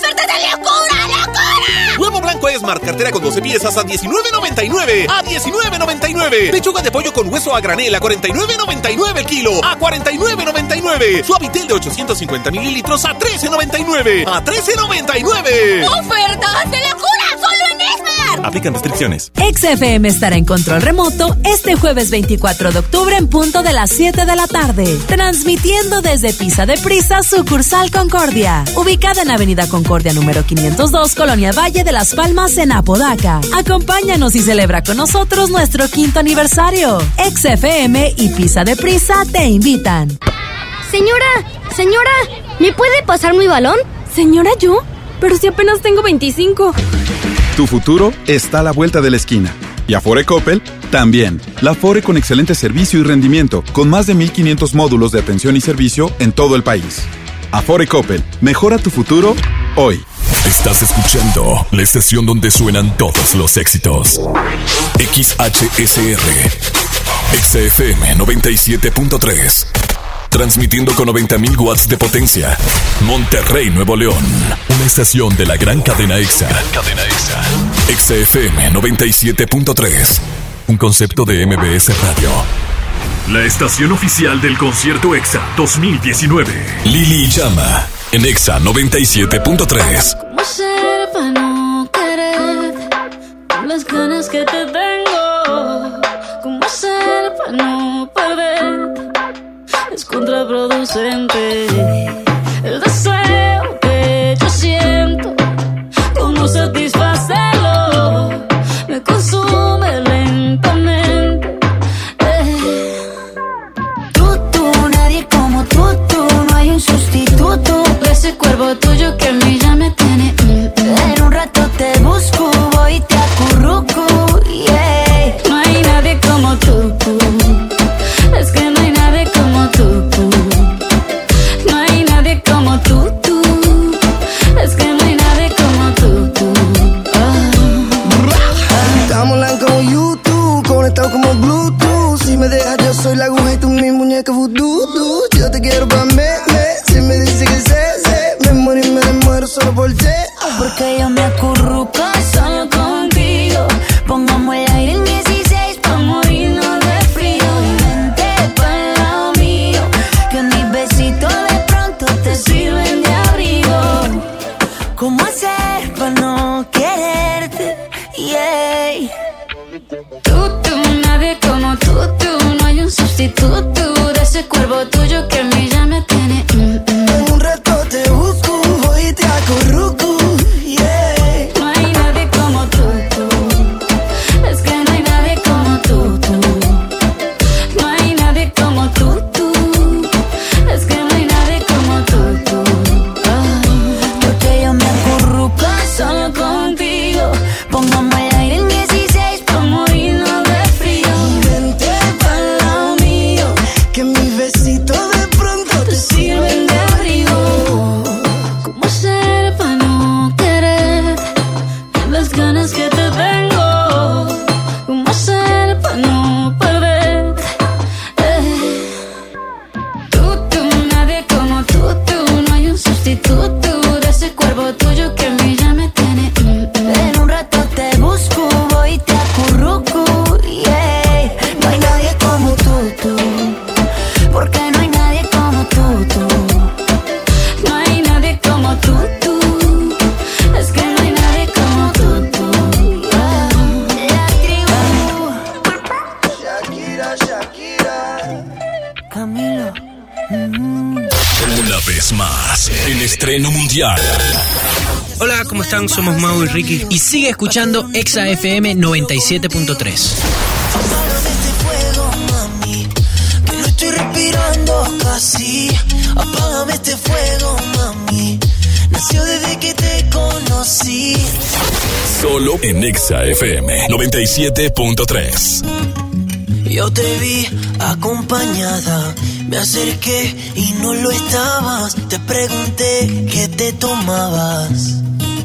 de locura, locura! Huevo blanco Esmar, cartera con 12 piezas a $19.99. A $19.99. Pechuga de pollo con hueso a granel a $49.99 el kilo. A $49.99. Suavitel de 850 mililitros a $13.99. A $13.99. ¡Ofertas de locura! ¡Solo en Esmar! Celular. Aplican restricciones. XFM estará en control remoto este jueves 24 de octubre en punto de las 7 de la tarde. Transmitiendo desde Pisa de Prisa, sucursal Concordia. Ubicada en Avenida Concordia número 502, Colonia Valle de las Palmas, en Apodaca. Acompáñanos y celebra con nosotros nuestro quinto aniversario. XFM y Pisa de Prisa te invitan. Señora, señora, ¿me puede pasar mi balón? Señora, yo, pero si apenas tengo 25. Tu futuro está a la vuelta de la esquina. Y Afore Coppel también. La Afore con excelente servicio y rendimiento, con más de 1500 módulos de atención y servicio en todo el país. Afore Coppel, mejora tu futuro hoy. Estás escuchando la estación donde suenan todos los éxitos. XHSR. XFM 97.3. Transmitiendo con 90.000 watts de potencia. Monterrey, Nuevo León. Una estación de la gran cadena EXA. cadena EXA. XFM 97.3. Un concepto de MBS Radio. La estación oficial del concierto EXA 2019. Lili Llama. En EXA 97.3. ¿Cómo ser para no querer? Con las ganas que te tengo. ¿Cómo ser para no perder? Es contraproducente. El deseo que yo siento. ¿Cómo satisfacerlo? Me consume lentamente. Eh. Tú, tú, nadie como tú, tú, no hay un sustituto. Ese cuerpo tuyo que a mí ya me tiene. Somos Mau y Ricky. Y sigue escuchando Exa FM 97.3. fuego, mami. Que no estoy respirando casi. Apágame este fuego, mami. Nació desde que te conocí. Solo en Exa FM 97.3. Yo te vi acompañada. Me acerqué y no lo estabas. Te pregunté qué te tomabas.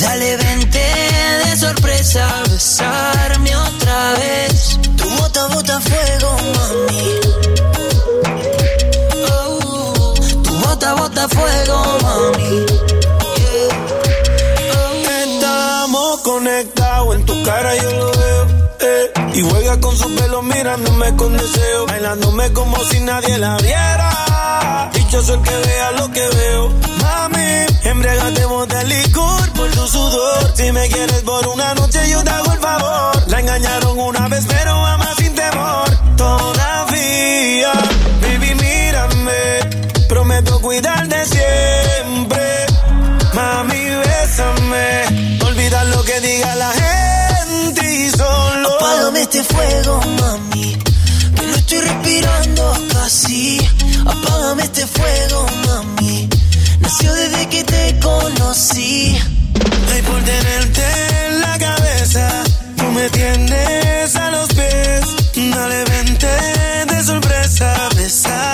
Dale, vente de sorpresa a besarme otra vez. Tu bota bota fuego, mami. Oh, tu bota bota fuego, mami. Oh. Estamos conectados en tu cara yo lo Juega con su pelo mirándome con deseo, bailándome como si nadie la viera. Dichoso el que vea lo que veo. Mami, embriagatemos de licor por tu sudor. Si me quieres por una noche, yo te hago el favor. La engañaron una vez, pero ama sin temor. Todavía, baby, mírame. Prometo cuidarte siempre. Mami, bésame. Olvidar lo que diga la gente y este fuego, mami. Que no estoy respirando casi. Apágame este fuego, mami. Nació desde que te conocí. Ay, por tenerte en la cabeza. Tú me tienes a los pies. Dale, vente de sorpresa. Besarme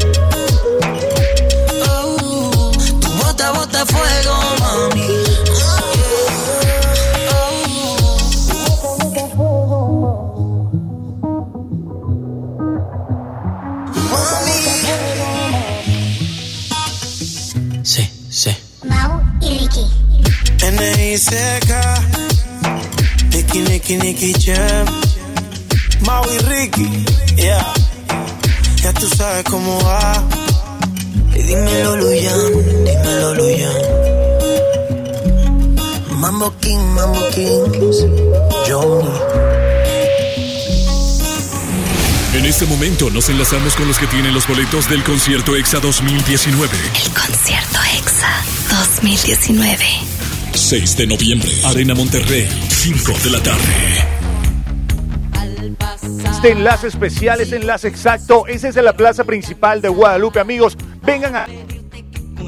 N.I.C.K. Nicky, Nicky, Nicky Jam. Mau y Ricky. Yeah. Ya tú sabes cómo va. Y dímelo, Luyan, dímelo, Luyan. Mambo King, Mambo Kings. Johnny. En este momento nos enlazamos con los que tienen los boletos del concierto EXA 2019. El concierto EXA 2019. 6 de noviembre, Arena Monterrey, 5 de la tarde. Este enlace especial, este enlace exacto, ese es de la plaza principal de Guadalupe, amigos. Vengan a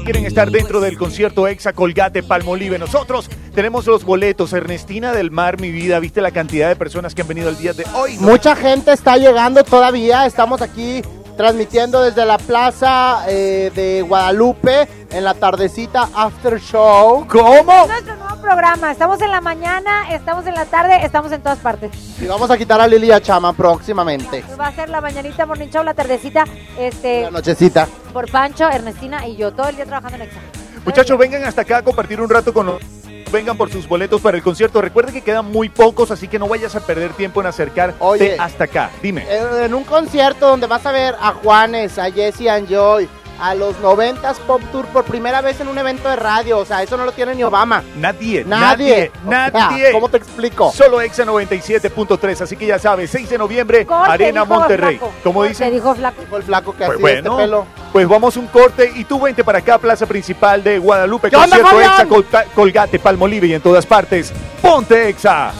quieren estar dentro del concierto Exa Colgate Palmolive. Nosotros tenemos los boletos. Ernestina del Mar, mi vida, ¿viste la cantidad de personas que han venido el día de hoy? Mucha gente está llegando todavía. Estamos aquí transmitiendo desde la plaza eh, de Guadalupe en la tardecita After Show. ¿Cómo? Nuestro nuevo programa. Estamos en la mañana, estamos en la tarde, estamos en todas partes. Y vamos a quitar a Lili y a Chama próximamente. Va a ser la mañanita, morning show, la tardecita, este, La nochecita. por Pancho, Ernestina y yo, todo el día trabajando en Exa. Muchachos, vengan hasta acá a compartir un rato con nosotros. Vengan por sus boletos para el concierto. Recuerden que quedan muy pocos, así que no vayas a perder tiempo en acercarte Oye. hasta acá. Dime. Eh, En un concierto donde vas a ver a Juanes, a Jesse and Joy, a los 90s Pop Tour por primera vez en un evento de radio. O sea, eso no lo tiene ni Obama. Nadie, Nadie. nadie, O sea, nadie. ¿Cómo te explico? Solo Exa 97.3, así que ya sabes, 6 de noviembre, Corte, Arena dijo Monterrey. Flaco. ¿Cómo Corte, dicen? dijo Flaco. Dijo el flaco que Pues así bueno, este pelo. pues vamos un corte y tú vente para acá, Plaza Principal de Guadalupe, ¿Qué onda, concierto? Exa, Colta- Colgate, Palmolive y en todas partes. Ponte Exa.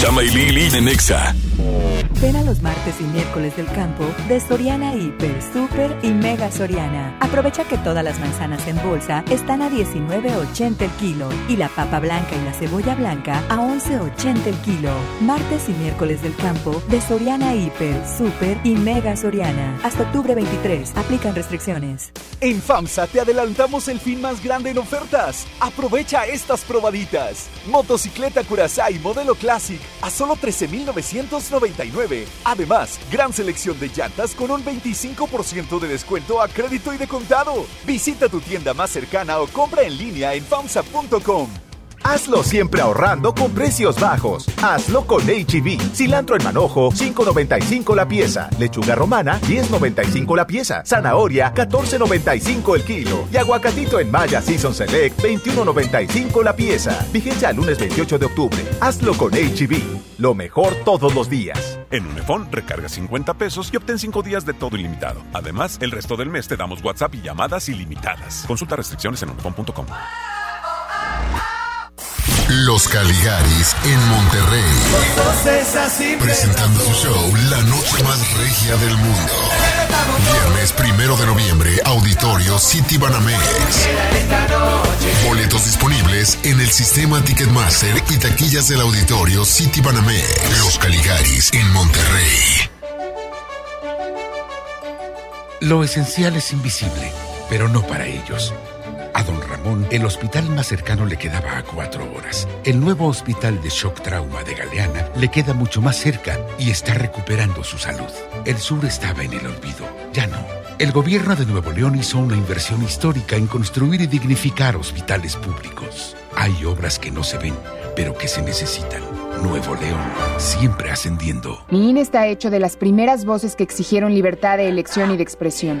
Chama y Lili en EXA. Ven a los martes y miércoles del campo de Soriana Hiper, Super y Mega Soriana. Aprovecha que todas las manzanas en bolsa están a 19.80 el kilo y la papa blanca y la cebolla blanca a 11.80 el kilo. Martes y miércoles del campo de Soriana Hiper, Super y Mega Soriana. Hasta octubre 23. Aplican restricciones. En FAMSA te adelantamos el fin más grande en ofertas. Aprovecha estas probaditas. Motocicleta Curaçao modelo Classic a solo 13,999. Además, gran selección de llantas con un 25% de descuento a crédito y de contado. Visita tu tienda más cercana o compra en línea en FAMSA.com. Hazlo siempre ahorrando con precios bajos. Hazlo con HB. Cilantro en manojo, 5.95 la pieza. Lechuga romana, 10.95 la pieza. Zanahoria, 14.95 el kilo. Y aguacatito en Maya Season Select, 21.95 la pieza. Vigencia al lunes 28 de octubre. Hazlo con HB. Lo mejor todos los días. En Unifón recarga 50 pesos y obtén 5 días de todo ilimitado. Además, el resto del mes te damos WhatsApp y llamadas ilimitadas. Consulta restricciones en unifón.com. Los Caligaris en Monterrey. Presentando su show La Noche Más Regia del Mundo. Viernes primero de noviembre, Auditorio City Banamex. Boletos disponibles en el sistema Ticketmaster y taquillas del Auditorio City Banamex. Los Caligaris en Monterrey. Lo esencial es invisible, pero no para ellos. A don Ramón, el hospital más cercano le quedaba a cuatro horas. El nuevo hospital de shock trauma de Galeana le queda mucho más cerca y está recuperando su salud. El sur estaba en el olvido, ya no. El gobierno de Nuevo León hizo una inversión histórica en construir y dignificar hospitales públicos. Hay obras que no se ven, pero que se necesitan. Nuevo León, siempre ascendiendo. Mi INE está hecho de las primeras voces que exigieron libertad de elección y de expresión.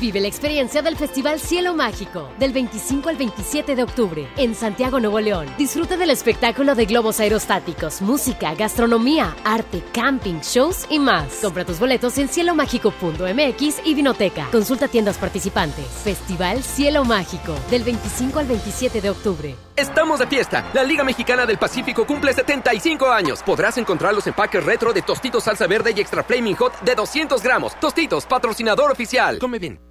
Vive la experiencia del Festival Cielo Mágico del 25 al 27 de octubre en Santiago, Nuevo León. Disfruta del espectáculo de globos aerostáticos, música, gastronomía, arte, camping, shows y más. Compra tus boletos en cielomágico.mx y Vinoteca. Consulta tiendas participantes. Festival Cielo Mágico del 25 al 27 de octubre. Estamos de fiesta. La Liga Mexicana del Pacífico cumple 75 años. Podrás encontrar los empaques retro de Tostitos Salsa Verde y Extra Flaming Hot de 200 gramos. Tostitos, patrocinador oficial. Come bien.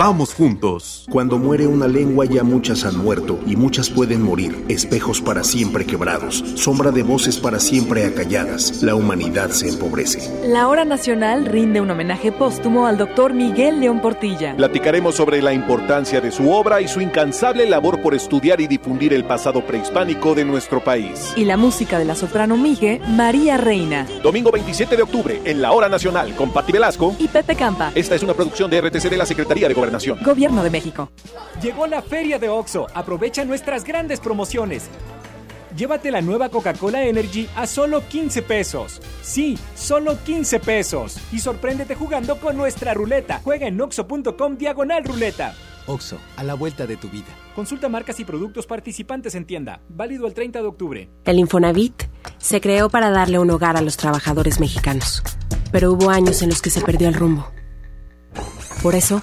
Vamos juntos. Cuando muere una lengua ya muchas han muerto y muchas pueden morir. Espejos para siempre quebrados, sombra de voces para siempre acalladas. La humanidad se empobrece. La Hora Nacional rinde un homenaje póstumo al doctor Miguel León Portilla. Platicaremos sobre la importancia de su obra y su incansable labor por estudiar y difundir el pasado prehispánico de nuestro país. Y la música de la soprano Migue, María Reina. Domingo 27 de octubre, en la Hora Nacional, con Patti Velasco y Pepe Campa. Esta es una producción de RTC de la Secretaría de Gobernación. Gobierno de México. Llegó la feria de OXO. Aprovecha nuestras grandes promociones. Llévate la nueva Coca-Cola Energy a solo 15 pesos. Sí, solo 15 pesos. Y sorpréndete jugando con nuestra ruleta. Juega en oxo.com diagonal ruleta. OXO, a la vuelta de tu vida. Consulta marcas y productos participantes en tienda. Válido el 30 de octubre. El Infonavit se creó para darle un hogar a los trabajadores mexicanos. Pero hubo años en los que se perdió el rumbo. Por eso,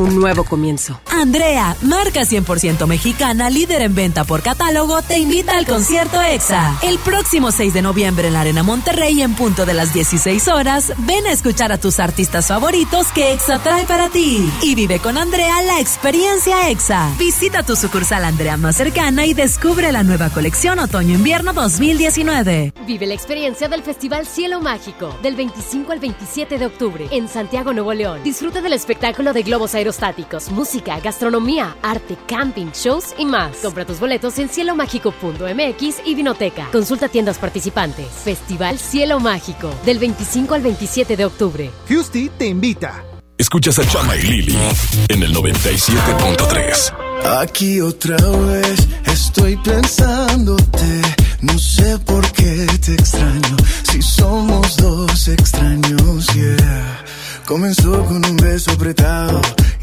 un nuevo comienzo. Andrea, marca 100% mexicana, líder en venta por catálogo, te invita al concierto EXA. El próximo 6 de noviembre en la Arena Monterrey, en punto de las 16 horas, ven a escuchar a tus artistas favoritos que EXA trae para ti. Y vive con Andrea la experiencia EXA. Visita tu sucursal Andrea más cercana y descubre la nueva colección Otoño-Invierno 2019. Vive la experiencia del Festival Cielo Mágico del 25 al 27 de octubre en Santiago, Nuevo León. Disfruta del espectáculo de globos aerostáticos, música, gastronomía, arte, camping, shows y más. Compra tus boletos en cielomágico.mx y Vinoteca. Consulta tiendas participantes. Festival Cielo Mágico del 25 al 27 de octubre. Fusty te invita. Escuchas a Chama y Lili en el 97.3. Aquí otra vez estoy pensándote. No sé por qué te extraño. Si somos dos extraños, yeah. Comenzó con un beso apretado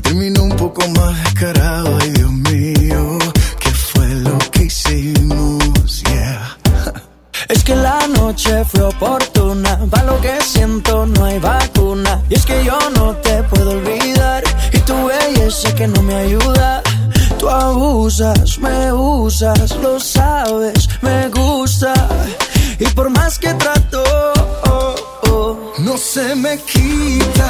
terminó un poco más descarado. Ay, Dios mío, ¿qué fue lo que hicimos? Yeah. Es que la noche fue oportuna. Pa' lo que siento no hay vacuna. Y es que yo no te puedo olvidar. Y tu belleza que no me ayuda. Tú abusas, me usas, lo sabes, me gusta. Y por más que trato, oh, oh, no se me quita,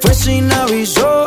fue sin aviso.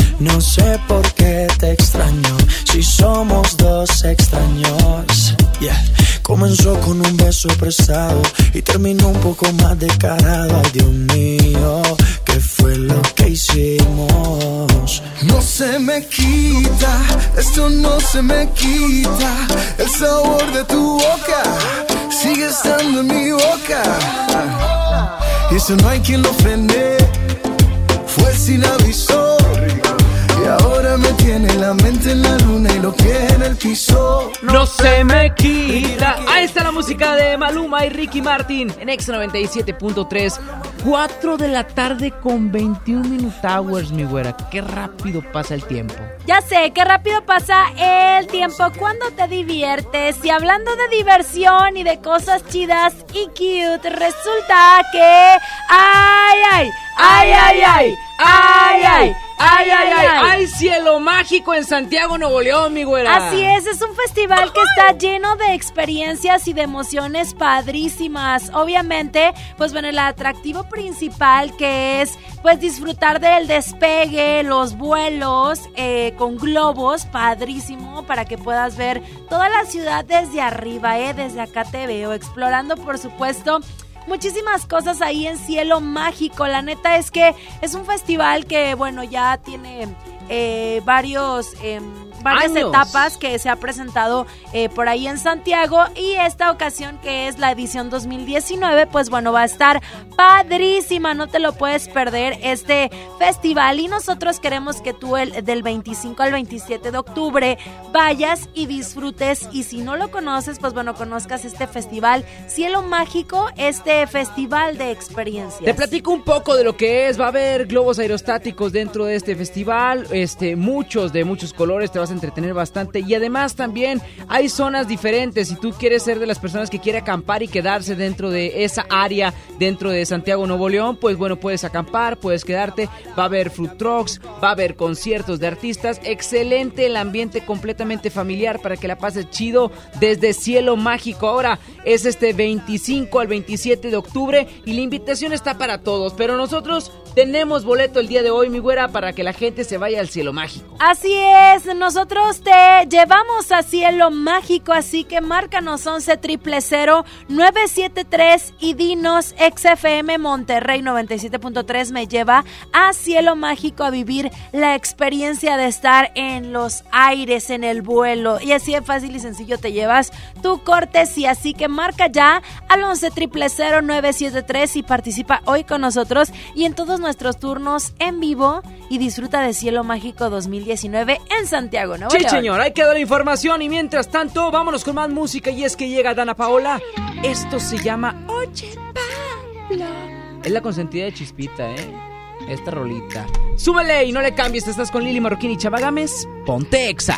No sé por qué te extraño. Si somos dos extraños. Yeah. Comenzó con un beso prestado y terminó un poco más descarado. Ay, Dios mío, ¿qué fue lo que hicimos? No se me quita, esto no se me quita. El sabor de tu boca sigue estando en mi boca. Y eso no hay quien lo frene, fue sin aviso. Ahora me tiene la mente en la luna y lo que en el piso. No se me quita. Ahí está la música de Maluma y Ricky Martin en X 97.3. 4 de la tarde con 21 minute hours, mi güera. Qué rápido pasa el tiempo. Ya sé, qué rápido pasa el tiempo cuando te diviertes. Y hablando de diversión y de cosas chidas y cute, resulta que. ¡Ay, ay! ¡Ay, ay, ay! ¡Ay, ay! ¡Ay, ay, ay! ¡Ay, cielo mágico en Santiago, Nuevo León, mi güera! Así es, es un festival que está lleno de experiencias y de emociones padrísimas. Obviamente, pues bueno, el atractivo principal que es pues disfrutar del despegue, los vuelos eh, con globos, padrísimo, para que puedas ver toda la ciudad desde arriba, eh, desde acá te veo, explorando por supuesto muchísimas cosas ahí en Cielo Mágico. La neta es que es un festival que, bueno, ya tiene eh, varios... em, varias Años. etapas que se ha presentado eh, por ahí en Santiago y esta ocasión que es la edición 2019 pues bueno va a estar padrísima no te lo puedes perder este festival y nosotros queremos que tú el del 25 al 27 de octubre vayas y disfrutes y si no lo conoces pues bueno conozcas este festival Cielo Mágico este festival de experiencias Te platico un poco de lo que es. Va a haber globos aerostáticos dentro de este festival. Este, muchos de muchos colores. Te vas entretener bastante. Y además también hay zonas diferentes. Si tú quieres ser de las personas que quiere acampar y quedarse dentro de esa área, dentro de Santiago Nuevo León, pues bueno, puedes acampar, puedes quedarte. Va a haber fruit trucks, va a haber conciertos de artistas. Excelente el ambiente completamente familiar para que la pases chido desde Cielo Mágico. Ahora es este 25 al 27 de octubre y la invitación está para todos. Pero nosotros tenemos boleto el día de hoy, mi güera, para que la gente se vaya al cielo mágico. Así es, nosotros te llevamos a cielo mágico, así que márcanos 11 triple 973 y dinos XFM Monterrey 97.3 me lleva a cielo mágico a vivir la experiencia de estar en los aires, en el vuelo. Y así de fácil y sencillo te llevas tu cortesía, así que marca ya al 11 triple 973 y participa hoy con nosotros y en todos nuestros turnos en vivo y disfruta de Cielo Mágico 2019 en Santiago, ¿no? Sí, señor, hay que dar la información y mientras tanto, vámonos con más música y es que llega Dana Paola. Esto se llama Oye Pablo. Es la consentida de Chispita, ¿eh? Esta rolita. Súbele y no le cambies, estás con Lili Marroquín y Chavagames. Ponte exa.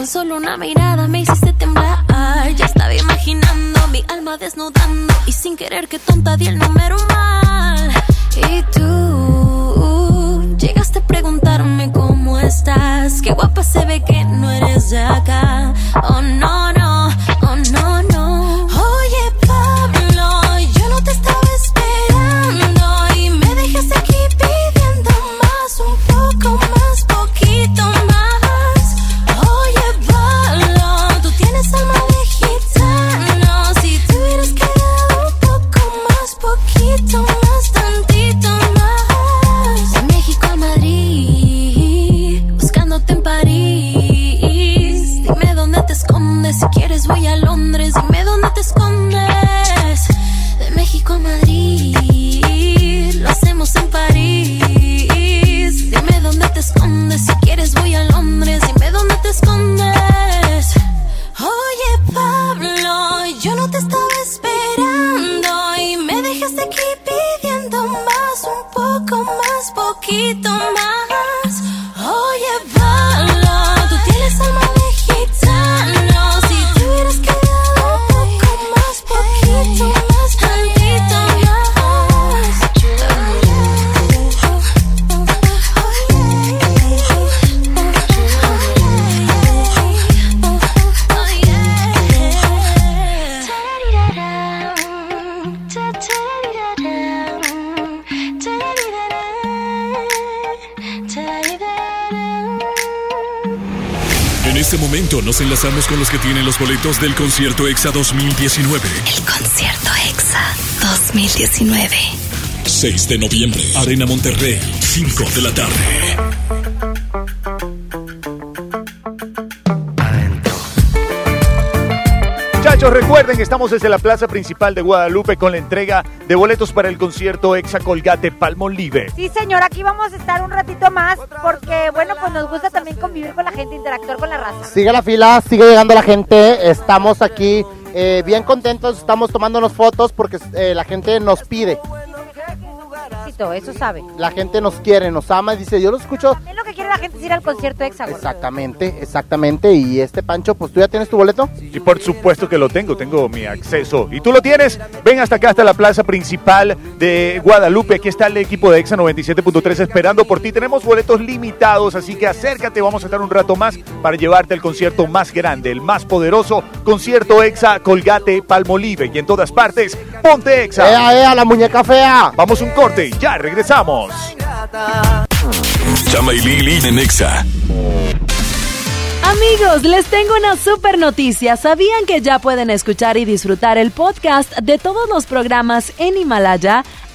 Con solo una mirada me hiciste temblar. Ya estaba imaginando mi alma desnudando. Y sin querer que tonta di el número mal. Y tú llegaste a preguntarme cómo estás. Qué guapa se ve que no eres de acá. Oh no, no, si quieres enlazamos con los que tienen los boletos del concierto EXA 2019. El concierto EXA 2019. 6 de noviembre, Arena Monterrey, 5 de la tarde. Muchachos, recuerden que estamos desde la plaza principal de Guadalupe con la entrega de boletos para el concierto Exa Colgate Palmolive. Sí, señor, aquí vamos a estar un ratito más porque, bueno, pues nos gusta también convivir con la gente, interactuar con la raza. Sigue la fila, sigue llegando la gente. Estamos aquí eh, bien contentos, estamos tomándonos fotos porque eh, la gente nos pide. Eso sabe. La gente nos quiere, nos ama, dice, yo lo escucho. Es lo que quiere la gente es ir al concierto Exa, güey. Exactamente, exactamente. Y este Pancho, pues tú ya tienes tu boleto. Y por supuesto que lo tengo, tengo mi acceso. ¿Y tú lo tienes? Ven hasta acá, hasta la plaza principal de Guadalupe. Aquí está el equipo de Exa 97.3 esperando por ti. Tenemos boletos limitados, así que acércate. Vamos a estar un rato más para llevarte el concierto más grande, el más poderoso. Concierto Exa Colgate Palmolive. Y en todas partes, ponte Exa. ¡Ea, ea, la muñeca fea! Vamos un corte y ya regresamos. Chama y Lili en EXA. Amigos, les tengo una super noticia. ¿Sabían que ya pueden escuchar y disfrutar el podcast de todos los programas en Himalaya?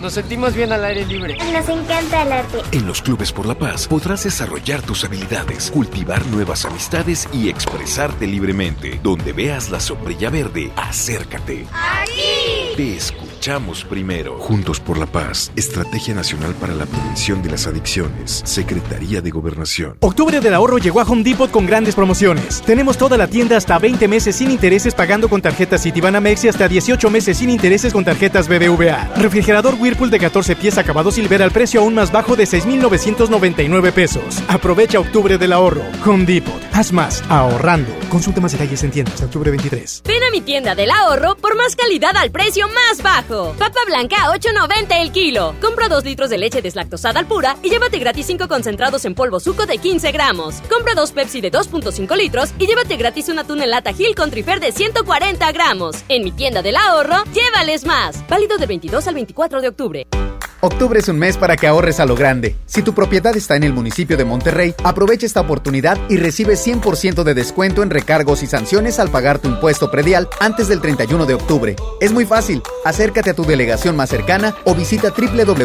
Nos sentimos bien al aire libre. Nos encanta el arte. En los Clubes por la Paz podrás desarrollar tus habilidades, cultivar nuevas amistades y expresarte libremente. Donde veas la sombrilla verde, acércate. ¡Aquí! Te escuchamos primero. Juntos por la Paz, Estrategia Nacional para la Prevención de las Adicciones, Secretaría de Gobernación. Octubre del ahorro llegó a Home Depot con grandes promociones. Tenemos toda la tienda hasta 20 meses sin intereses pagando con tarjetas Citibanamex y hasta 18 meses sin intereses con tarjetas BBVA. Refrigerador Whirlpool de 14 pies acabado silver al precio aún más bajo de 6,999 pesos. Aprovecha octubre del ahorro. Home Depot. Haz más ahorrando. Consulta más detalles en tiendas octubre 23. Ven a mi tienda del ahorro por más calidad al precio más bajo. Papa blanca a 8.90 el kilo. Compra 2 litros de leche deslactosada al pura y llévate gratis 5 concentrados en polvo suco de 15 gramos. Compra 2 Pepsi de 2.5 litros y llévate gratis una tuna en lata Gil con trifer de 140 gramos. En mi tienda del ahorro, llévales más. Válido del 22 al 24 de octubre. Octubre es un mes para que ahorres a lo grande. Si tu propiedad está en el municipio de Monterrey, aprovecha esta oportunidad y recibe 100% de descuento en recargos y sanciones al pagar tu impuesto predial antes del 31 de octubre. Es muy fácil. Acércate a tu delegación más cercana o visita www.mty.gov.mx.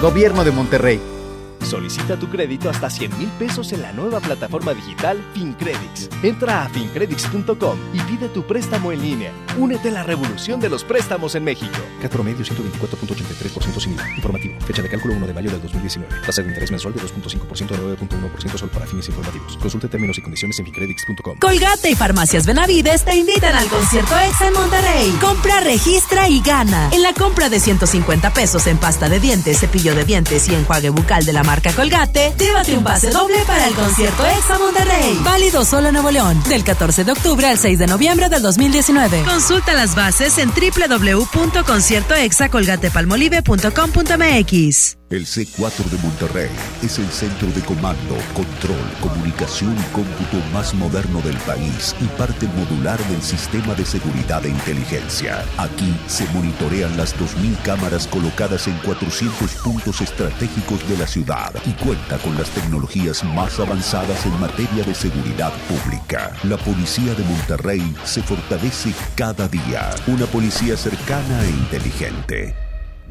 Gobierno de Monterrey. Solicita tu crédito hasta 100 mil pesos en la nueva plataforma digital FinCredits. Entra a fincredits.com y pide tu préstamo en línea. Únete a la revolución de los préstamos en México. Cat promedio 124.83% sin IVA. Informativo. Fecha de cálculo 1 de mayo del 2019. Tasa de interés mensual de 2.5% a 9.1% solo para fines informativos. Consulte términos y condiciones en fincredits.com. Colgate y Farmacias Benavides te invitan al concierto EXA en Monterrey. Compra, registra y gana. En la compra de 150 pesos en pasta de dientes, cepillo de dientes y enjuague bucal de la marca Colgate, llévate un pase doble para el concierto EXA Monterrey. Válido solo en Nuevo León, del 14 de octubre al 6 de noviembre del 2019. Consulta las bases en www.conciertoexacolgatepalmolive.com.mx. El C4 de Monterrey es el centro de comando, control, comunicación y cómputo más moderno del país y parte modular del sistema de seguridad e inteligencia. Aquí se monitorean las 2.000 cámaras colocadas en 400 puntos estratégicos de la ciudad y cuenta con las tecnologías más avanzadas en materia de seguridad pública. La policía de Monterrey se fortalece cada día. Una policía cercana e inteligente.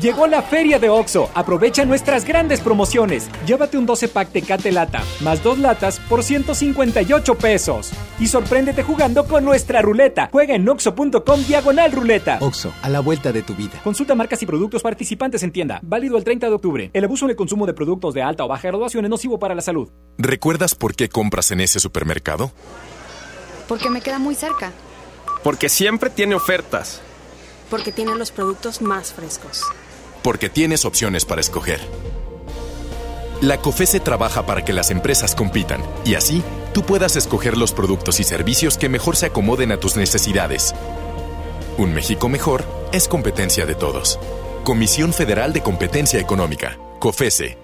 Llegó la feria de OXO. Aprovecha nuestras grandes promociones. Llévate un 12 pack Tecate Lata, más dos latas por 158 pesos. Y sorpréndete jugando con nuestra ruleta. Juega en oxo.com diagonal ruleta. OXO, a la vuelta de tu vida. Consulta marcas y productos participantes en tienda. Válido el 30 de octubre. El abuso en el consumo de productos de alta o baja graduación es nocivo para la salud. ¿Recuerdas por qué compras en ese supermercado? Porque me queda muy cerca. Porque siempre tiene ofertas. Porque tiene los productos más frescos. Porque tienes opciones para escoger. La COFESE trabaja para que las empresas compitan y así tú puedas escoger los productos y servicios que mejor se acomoden a tus necesidades. Un México mejor es competencia de todos. Comisión Federal de Competencia Económica, COFESE.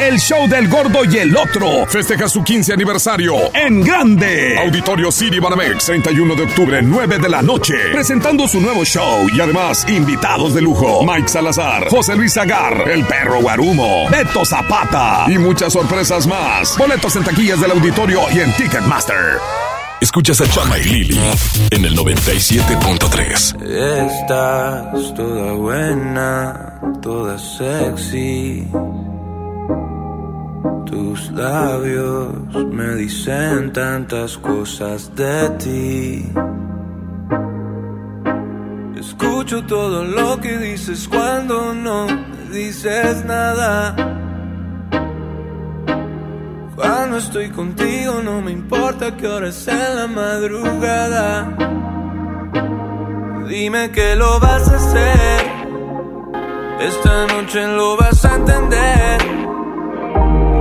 El show del gordo y el otro festeja su 15 aniversario en grande. Auditorio City Banamex, 31 de octubre, 9 de la noche. Presentando su nuevo show y además invitados de lujo: Mike Salazar, José Luis Agar, El Perro Guarumo, Beto Zapata y muchas sorpresas más. Boletos en taquillas del auditorio y en Ticketmaster. Escuchas a Chama y Lili en el 97.3. Estás toda buena, toda sexy. Tus labios me dicen tantas cosas de ti. Escucho todo lo que dices cuando no dices nada. Cuando estoy contigo no me importa que hora es en la madrugada. Dime que lo vas a hacer. Esta noche lo vas a entender.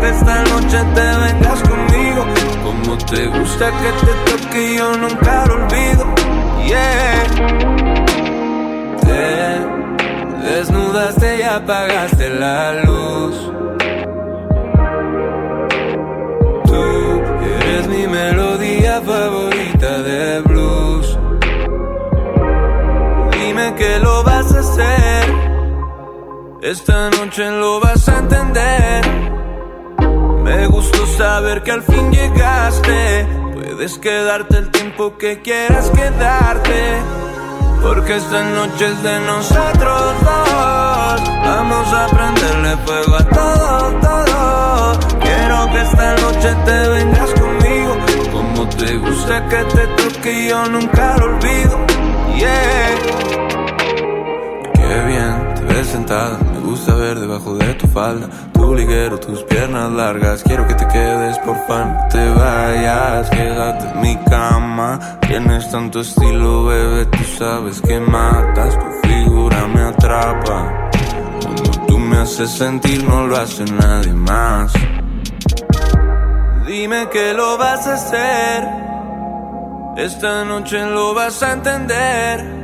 Que esta noche te vengas conmigo. Como te gusta que te toque yo nunca lo olvido. Yeah. Te desnudaste y apagaste la luz. Tú eres mi melodía favorita de blues. Dime que lo vas a hacer. Esta noche lo vas a entender. Me gustó saber que al fin llegaste. Puedes quedarte el tiempo que quieras quedarte. Porque esta noche es de nosotros dos. Vamos a prenderle fuego a todo, todo. Quiero que esta noche te vengas conmigo. Como te gusta que te toque yo nunca lo olvido. Yeah. Qué bien te ves sentada. Gusta ver debajo de tu falda. Tu liguero, tus piernas largas. Quiero que te quedes, por fan. No te vayas, quédate en mi cama. Tienes tanto estilo, bebé. Tú sabes que matas. Tu figura me atrapa. Cuando tú me haces sentir, no lo hace nadie más. Dime que lo vas a hacer. Esta noche lo vas a entender.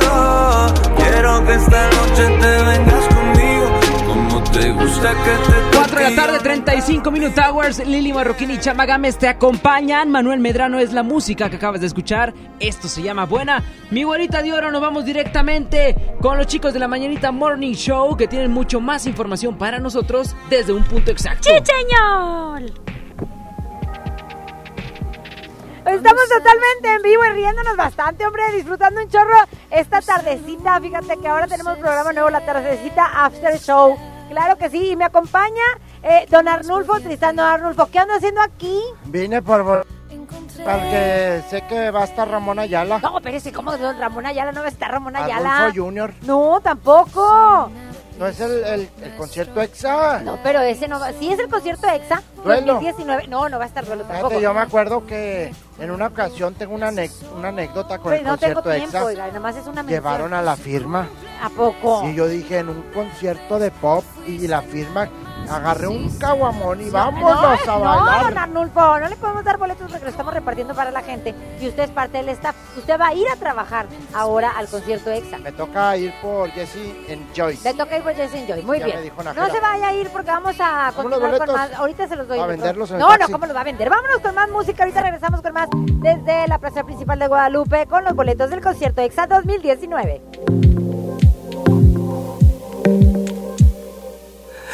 Quiero que esta noche te vengas conmigo. Como te gusta que te 4 de la tarde, 35 Minute Hours. Lili Marroquín y Chama Gámez te acompañan. Manuel Medrano es la música que acabas de escuchar. Esto se llama Buena. Mi güerita de oro, nos vamos directamente con los chicos de la Mañanita Morning Show que tienen mucho más información para nosotros desde un punto exacto. ¡Sí, señor! Estamos totalmente en vivo y riéndonos bastante, hombre, disfrutando un chorro esta tardecita. Fíjate que ahora tenemos programa nuevo, la tardecita After Show. Claro que sí, y me acompaña eh, don Arnulfo, Tristano Arnulfo. ¿Qué ando haciendo aquí? Vine por... Porque sé que va a estar Ramón Ayala. No, pero ese, ¿cómo don Ramón Ayala no va a estar Ramón Ayala? Adolfo Junior. No, tampoco. No es el, el, el concierto EXA. No, pero ese no va. ¿Sí es el concierto EXA? Duelo. 2019. No, no va a estar duelo tampoco. Fíjate, yo me acuerdo que en una ocasión tengo una, una anécdota con Pero el no tengo concierto tiempo, EXA. oiga, nada más es una mención. Llevaron a la firma. ¿A poco? Y yo dije, en un concierto de pop y la firma, agarré un caguamón y vámonos no, a No, bailar. don Arnulfo, no le podemos dar boletos porque lo estamos repartiendo para la gente y usted es parte del staff. Usted va a ir a trabajar ahora al concierto EXA. Me toca ir por Jesse Enjoy. Le toca ir por Jesse Enjoy. Muy Ya bien. me dijo No se vaya a ir porque vamos a ¿Cómo los continuar con más. Ahorita se los doy. ¿A venderlos en el No, no? ¿cómo los va a vender? Vámonos con más música. Ahorita regresamos con más desde la plaza principal de Guadalupe con los boletos del concierto EXA 2019.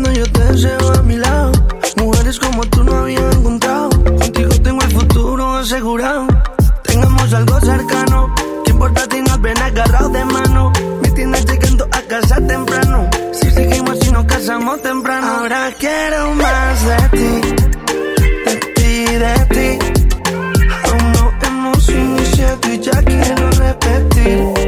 cuando yo te llevo a mi lado. Mujeres como tú no había encontrado. Contigo tengo el futuro asegurado. Tengamos algo cercano. ¿Qué importa si nos ven agarrados de mano? Me tienes llegando a casa temprano. Si seguimos y nos casamos temprano. Ahora quiero más de ti. De ti, de ti. Aún no hemos iniciado y ya quiero repetir.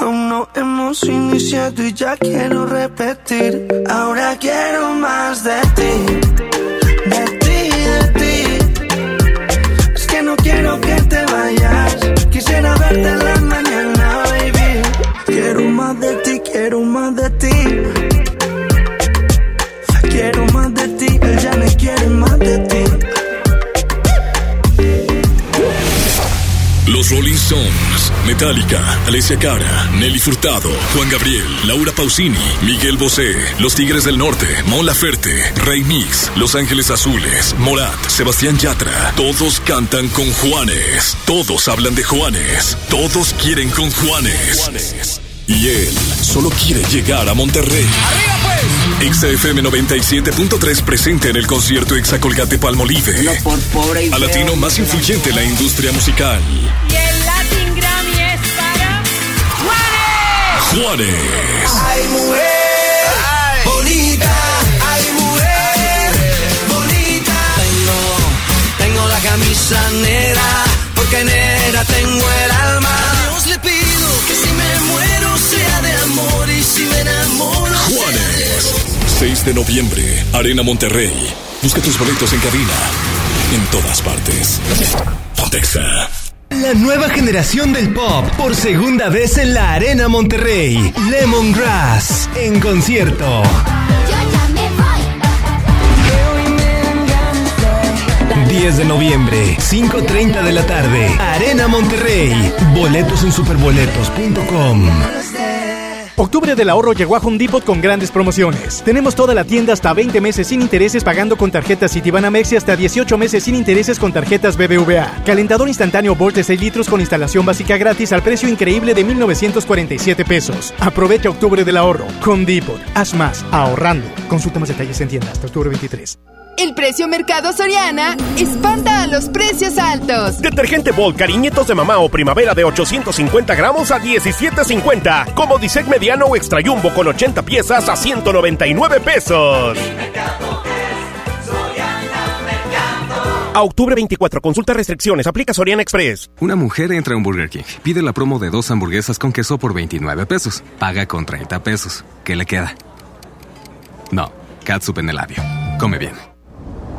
Aún no hemos iniciado y ya quiero repetir. Ahora quiero más de ti, de ti, de ti. Es que no quiero que te vayas. Quisiera verte en la mañana, Metallica, Alessia Cara, Nelly Furtado, Juan Gabriel, Laura Pausini, Miguel Bosé, Los Tigres del Norte, Mon Laferte, Rey Mix, Los Ángeles Azules, Morat, Sebastián Yatra, todos cantan con Juanes, todos hablan de Juanes, todos quieren con Juanes. Y él solo quiere llegar a Monterrey. ¡Arriba pues! XFM 97.3 presente en el concierto Exacolgate Palmolive. por pobre y A latino más influyente en la industria musical. Y Juanes. Ay, mujer, bonita, ay, mujer, bonita. Tengo, tengo la camisa negra, porque negra tengo el alma. A Dios le pido que si me muero sea de amor y si me enamoro Juanes. 6 de noviembre, Arena Monterrey. Busca tus boletos en cabina. En todas partes. Pontexa. La nueva generación del pop por segunda vez en la Arena Monterrey. Lemongrass en concierto. 10 de noviembre, 5.30 de la tarde. Arena Monterrey. Boletos en superboletos.com. Octubre del ahorro llegó a Home con grandes promociones. Tenemos toda la tienda hasta 20 meses sin intereses pagando con tarjetas Citibanamex y hasta 18 meses sin intereses con tarjetas BBVA. Calentador instantáneo Bolt de 6 litros con instalación básica gratis al precio increíble de 1,947 pesos. Aprovecha Octubre del ahorro. Home Depot. Haz más ahorrando. Consulta más detalles en tienda hasta octubre 23. El precio Mercado Soriana espanta a los precios altos. Detergente Bolt Cariñitos de Mamá o Primavera de 850 gramos a 17.50. Como Disec Mediano o Extra Jumbo con 80 piezas a 199 pesos. A octubre 24, consulta restricciones, aplica Soriana Express. Una mujer entra a un Burger King, pide la promo de dos hamburguesas con queso por 29 pesos, paga con 30 pesos. ¿Qué le queda? No, catsup en el labio. Come bien.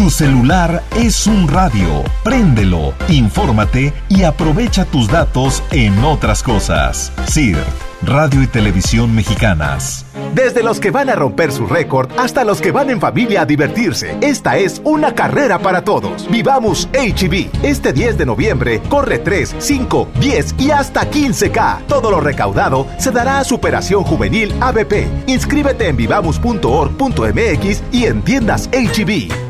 Tu celular es un radio. Préndelo, infórmate y aprovecha tus datos en otras cosas. CIR, Radio y Televisión Mexicanas. Desde los que van a romper su récord hasta los que van en familia a divertirse, esta es una carrera para todos. Vivamos HB. Este 10 de noviembre corre 3, 5, 10 y hasta 15K. Todo lo recaudado se dará a Superación Juvenil ABP. Inscríbete en vivamos.org.mx y en tiendas HB.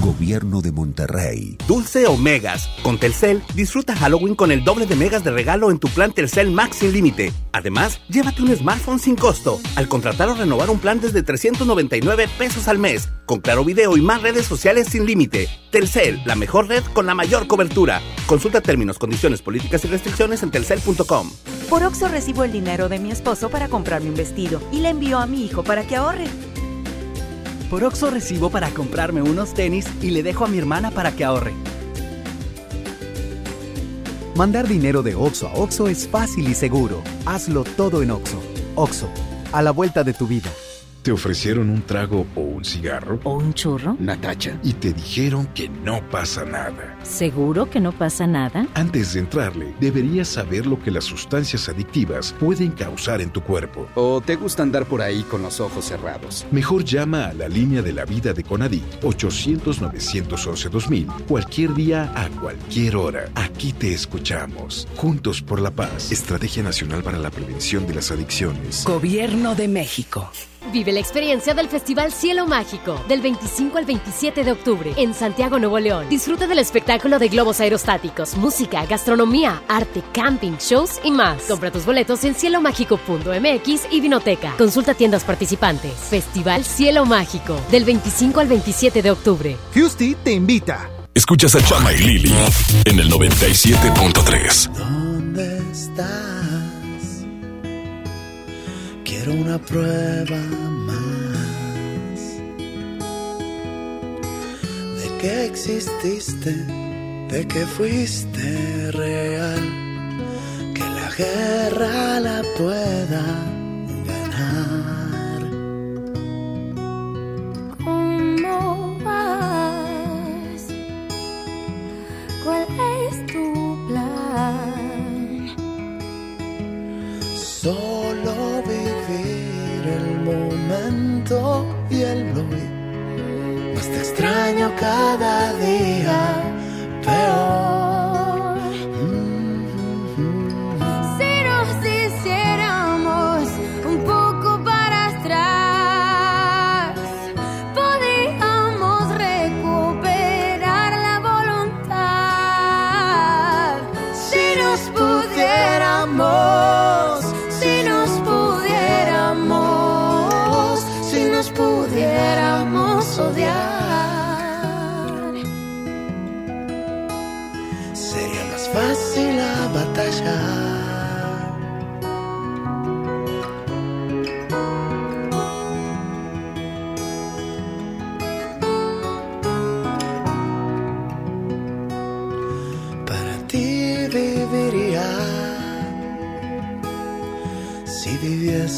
Gobierno de Monterrey. Dulce o megas. Con Telcel, disfruta Halloween con el doble de megas de regalo en tu plan Telcel Max sin límite. Además, llévate un smartphone sin costo al contratar o renovar un plan desde 399 pesos al mes, con claro video y más redes sociales sin límite. Telcel, la mejor red con la mayor cobertura. Consulta términos, condiciones, políticas y restricciones en telcel.com. Por Oxo recibo el dinero de mi esposo para comprarme un vestido y le envío a mi hijo para que ahorre. Por Oxo recibo para comprarme unos tenis y le dejo a mi hermana para que ahorre. Mandar dinero de Oxo a Oxo es fácil y seguro. Hazlo todo en Oxo. Oxo, a la vuelta de tu vida. ¿Te ofrecieron un trago o un cigarro? ¿O un churro? Natacha. Y te dijeron que no pasa nada. ¿Seguro que no pasa nada? Antes de entrarle, deberías saber lo que las sustancias adictivas pueden causar en tu cuerpo. ¿O te gusta andar por ahí con los ojos cerrados? Mejor llama a la línea de la vida de Conadic 800-911-2000 cualquier día a cualquier hora. Aquí te escuchamos. Juntos por la paz. Estrategia Nacional para la Prevención de las Adicciones. Gobierno de México. Vive la experiencia del Festival Cielo Mágico del 25 al 27 de octubre en Santiago, Nuevo León. Disfruta del espectáculo de globos aerostáticos, música, gastronomía, arte, camping, shows y más. Compra tus boletos en cielomágico.mx y Vinoteca. Consulta tiendas participantes. Festival Cielo Mágico del 25 al 27 de octubre. Fusty te invita. Escuchas a Chama y Lili en el 97.3. ¿Dónde estás? Quiero una prueba más de que exististe, de que fuiste real, que la guerra la pueda ganar. ¿Cómo vas? ¿Cuál es tu plan? Solo vivir el momento y el hoy. Más te extraño cada día repair.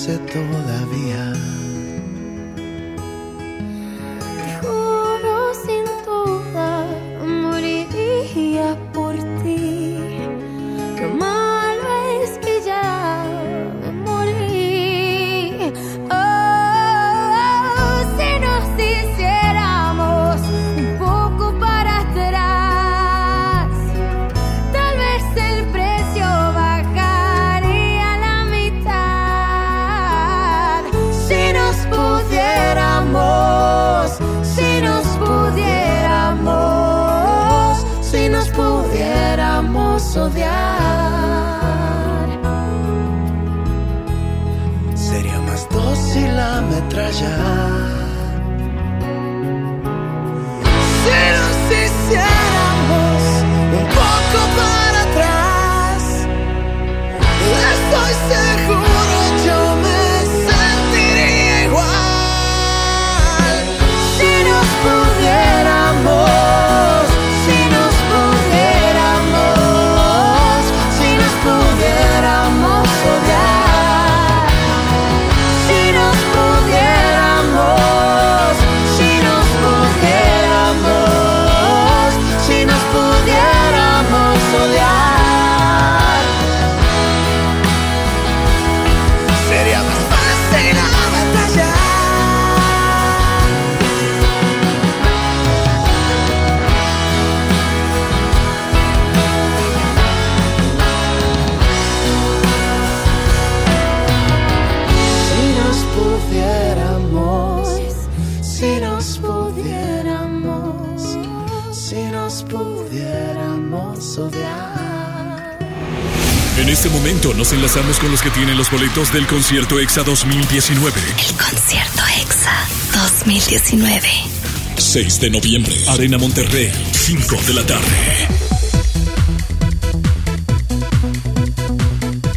Viviese todavía. Boletos del concierto EXA 2019. El concierto EXA 2019. 6 de noviembre, Arena Monterrey, 5 de la tarde.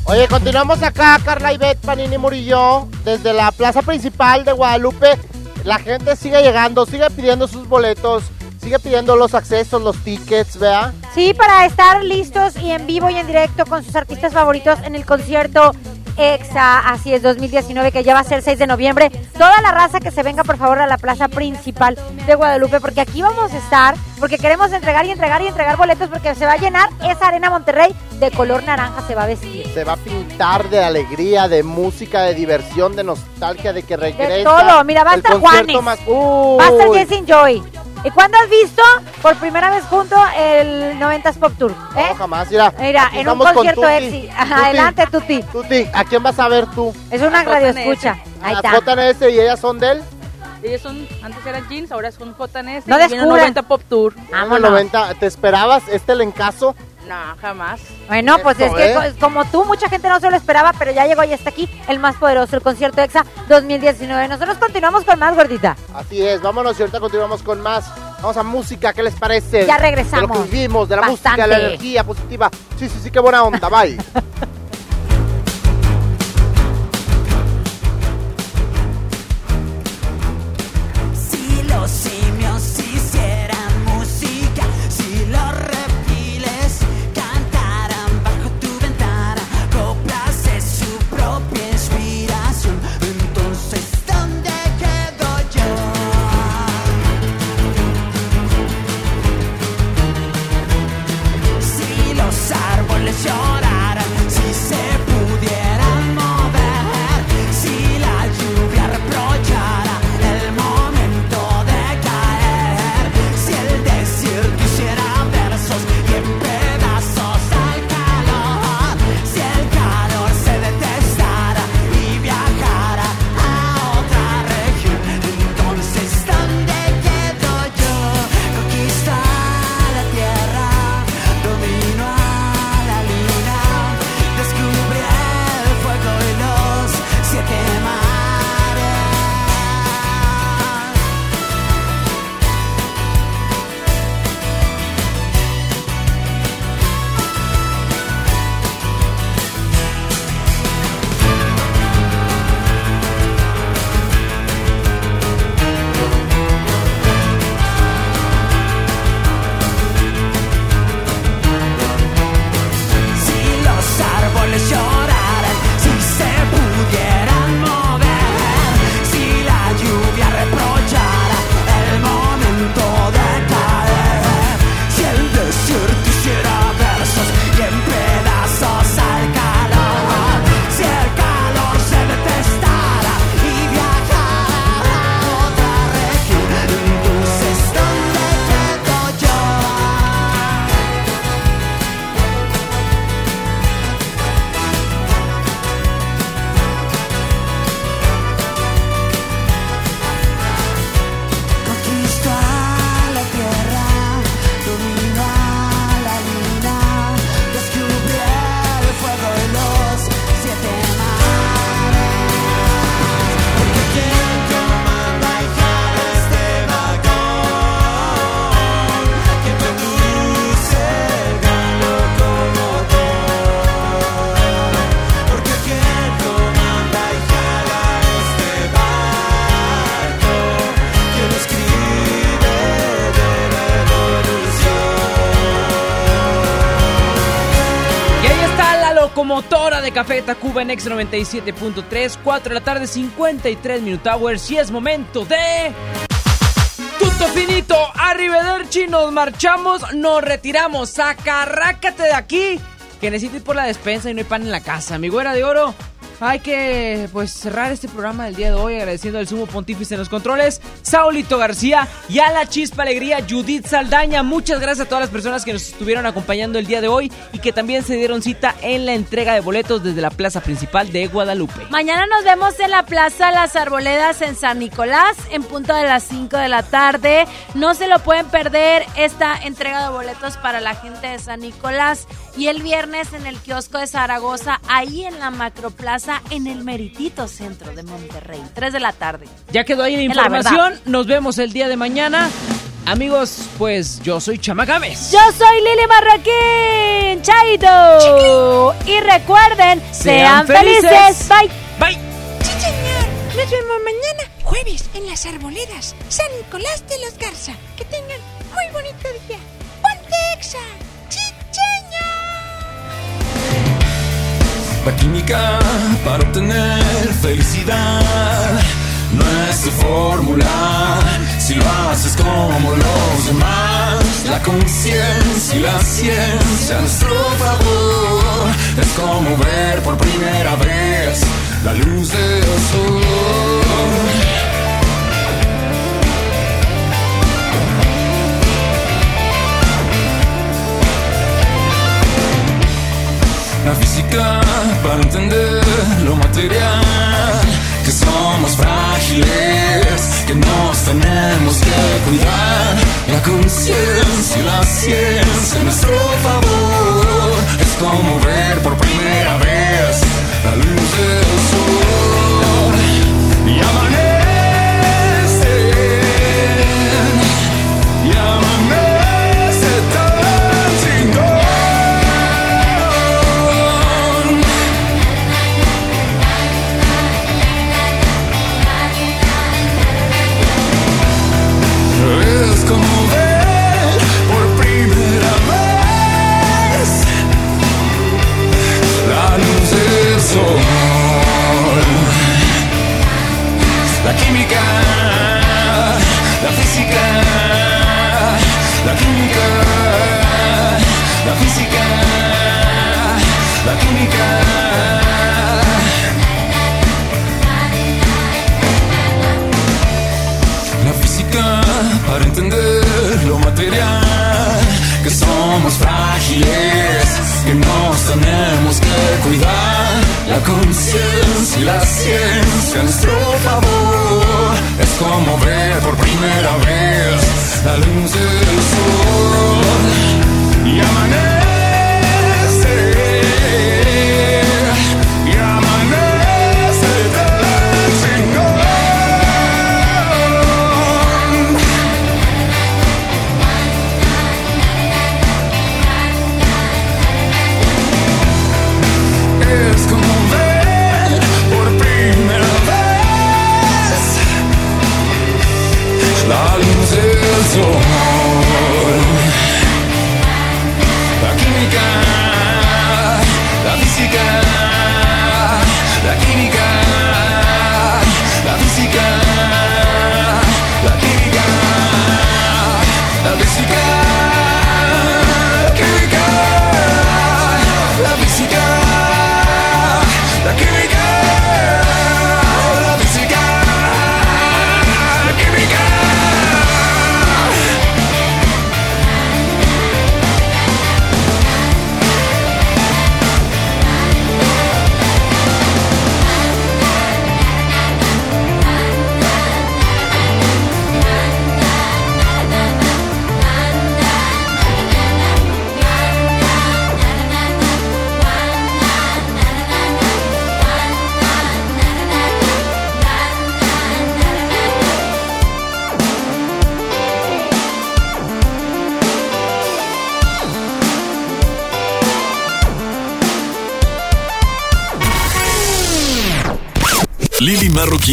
Oye, continuamos acá, Carla Ivette, Panini Murillo, desde la plaza principal de Guadalupe. La gente sigue llegando, sigue pidiendo sus boletos, sigue pidiendo los accesos, los tickets, ¿vea? Sí, para estar listos y en vivo y en directo con sus artistas favoritos en el concierto EXA, así es, 2019, que ya va a ser 6 de noviembre. Toda la raza que se venga, por favor, a la plaza principal de Guadalupe, porque aquí vamos a estar, porque queremos entregar y entregar y entregar boletos, porque se va a llenar esa arena Monterrey de color naranja, se va a vestir. Se va a pintar de alegría, de música, de diversión, de nostalgia, de que regresa. De todo, mira, va a estar Juanes, más- va a estar. Jesse Joy. ¿Y cuándo has visto por primera vez junto el 90s Pop Tour? ¿eh? No, jamás, mira. Mira, en un concierto Tuti, Adelante, Tuti. Tuti, ¿a quién vas a ver tú? Es una A radio JNS. escucha. Ahí A está. JNS y ellas son del Ellos son, antes eran jeans, ahora son JNS. No y viene descubran. 90 Pop Tour. Vámonos. 90. ¿Te esperabas este lencazo? No, jamás. Bueno, pues es que ¿eh? co- como tú, mucha gente no se lo esperaba, pero ya llegó y está aquí el más poderoso, el concierto EXA 2019. Nosotros continuamos con más, gordita. Así es, vámonos y ahorita continuamos con más. Vamos a música, ¿qué les parece? Ya regresamos. De lo que vivimos, de la Bastante. música, la energía positiva. Sí, sí, sí, qué buena onda, bye. Café Tacuba en X97.3, 4 de la tarde, 53 Minute Hours. Y es momento de. Tutto finito, arrivederci, nos marchamos, nos retiramos, sacarrácate de aquí, que necesito ir por la despensa y no hay pan en la casa. Mi güera de oro, hay que pues cerrar este programa del día de hoy agradeciendo al sumo pontífice en los controles, Saulito García y a la chispa alegría Judith Saldaña. Muchas gracias a todas las personas que nos estuvieron acompañando el día de hoy y que también se dieron cita en la entrega de boletos desde la plaza principal de Guadalupe. Mañana nos vemos en la Plaza Las Arboledas en San Nicolás en punto de las 5 de la tarde. No se lo pueden perder esta entrega de boletos para la gente de San Nicolás. Y el viernes en el kiosco de Zaragoza, ahí en la Macroplaza, en el meritito centro de Monterrey. 3 de la tarde. Ya quedó ahí la información, nos vemos el día de mañana. Amigos, pues yo soy Chama Gámez. Yo soy Lili Marroquín, Chaito. Y recuerden, sean, Sean felices. felices. Bye. Bye. Nos vemos mañana. jueves en las arboledas San Nicolás de los Garza. Que tengan muy bonito día. ¡Ponte Exa! La química para obtener felicidad no es tu fórmula si lo haces como los demás. La conciencia y la ciencia nuestro favor es como ver por primera vez la luz del sol. La física para entender lo material, que somos frágiles, que nos tenemos que cuidar. La conciencia y la ciencia a nuestro favor es como ver por primera vez la luz del sol. Y amanece, la química. La física para entender lo material, que somos frágiles, que nos tenemos que cuidar. La conciencia y la ciencia a nuestro favor es como ver por primera vez la luz del sol y amanece.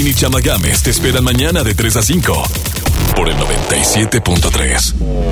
Marroquín y Chama te esperan mañana de 3 a 5 por el 97.3.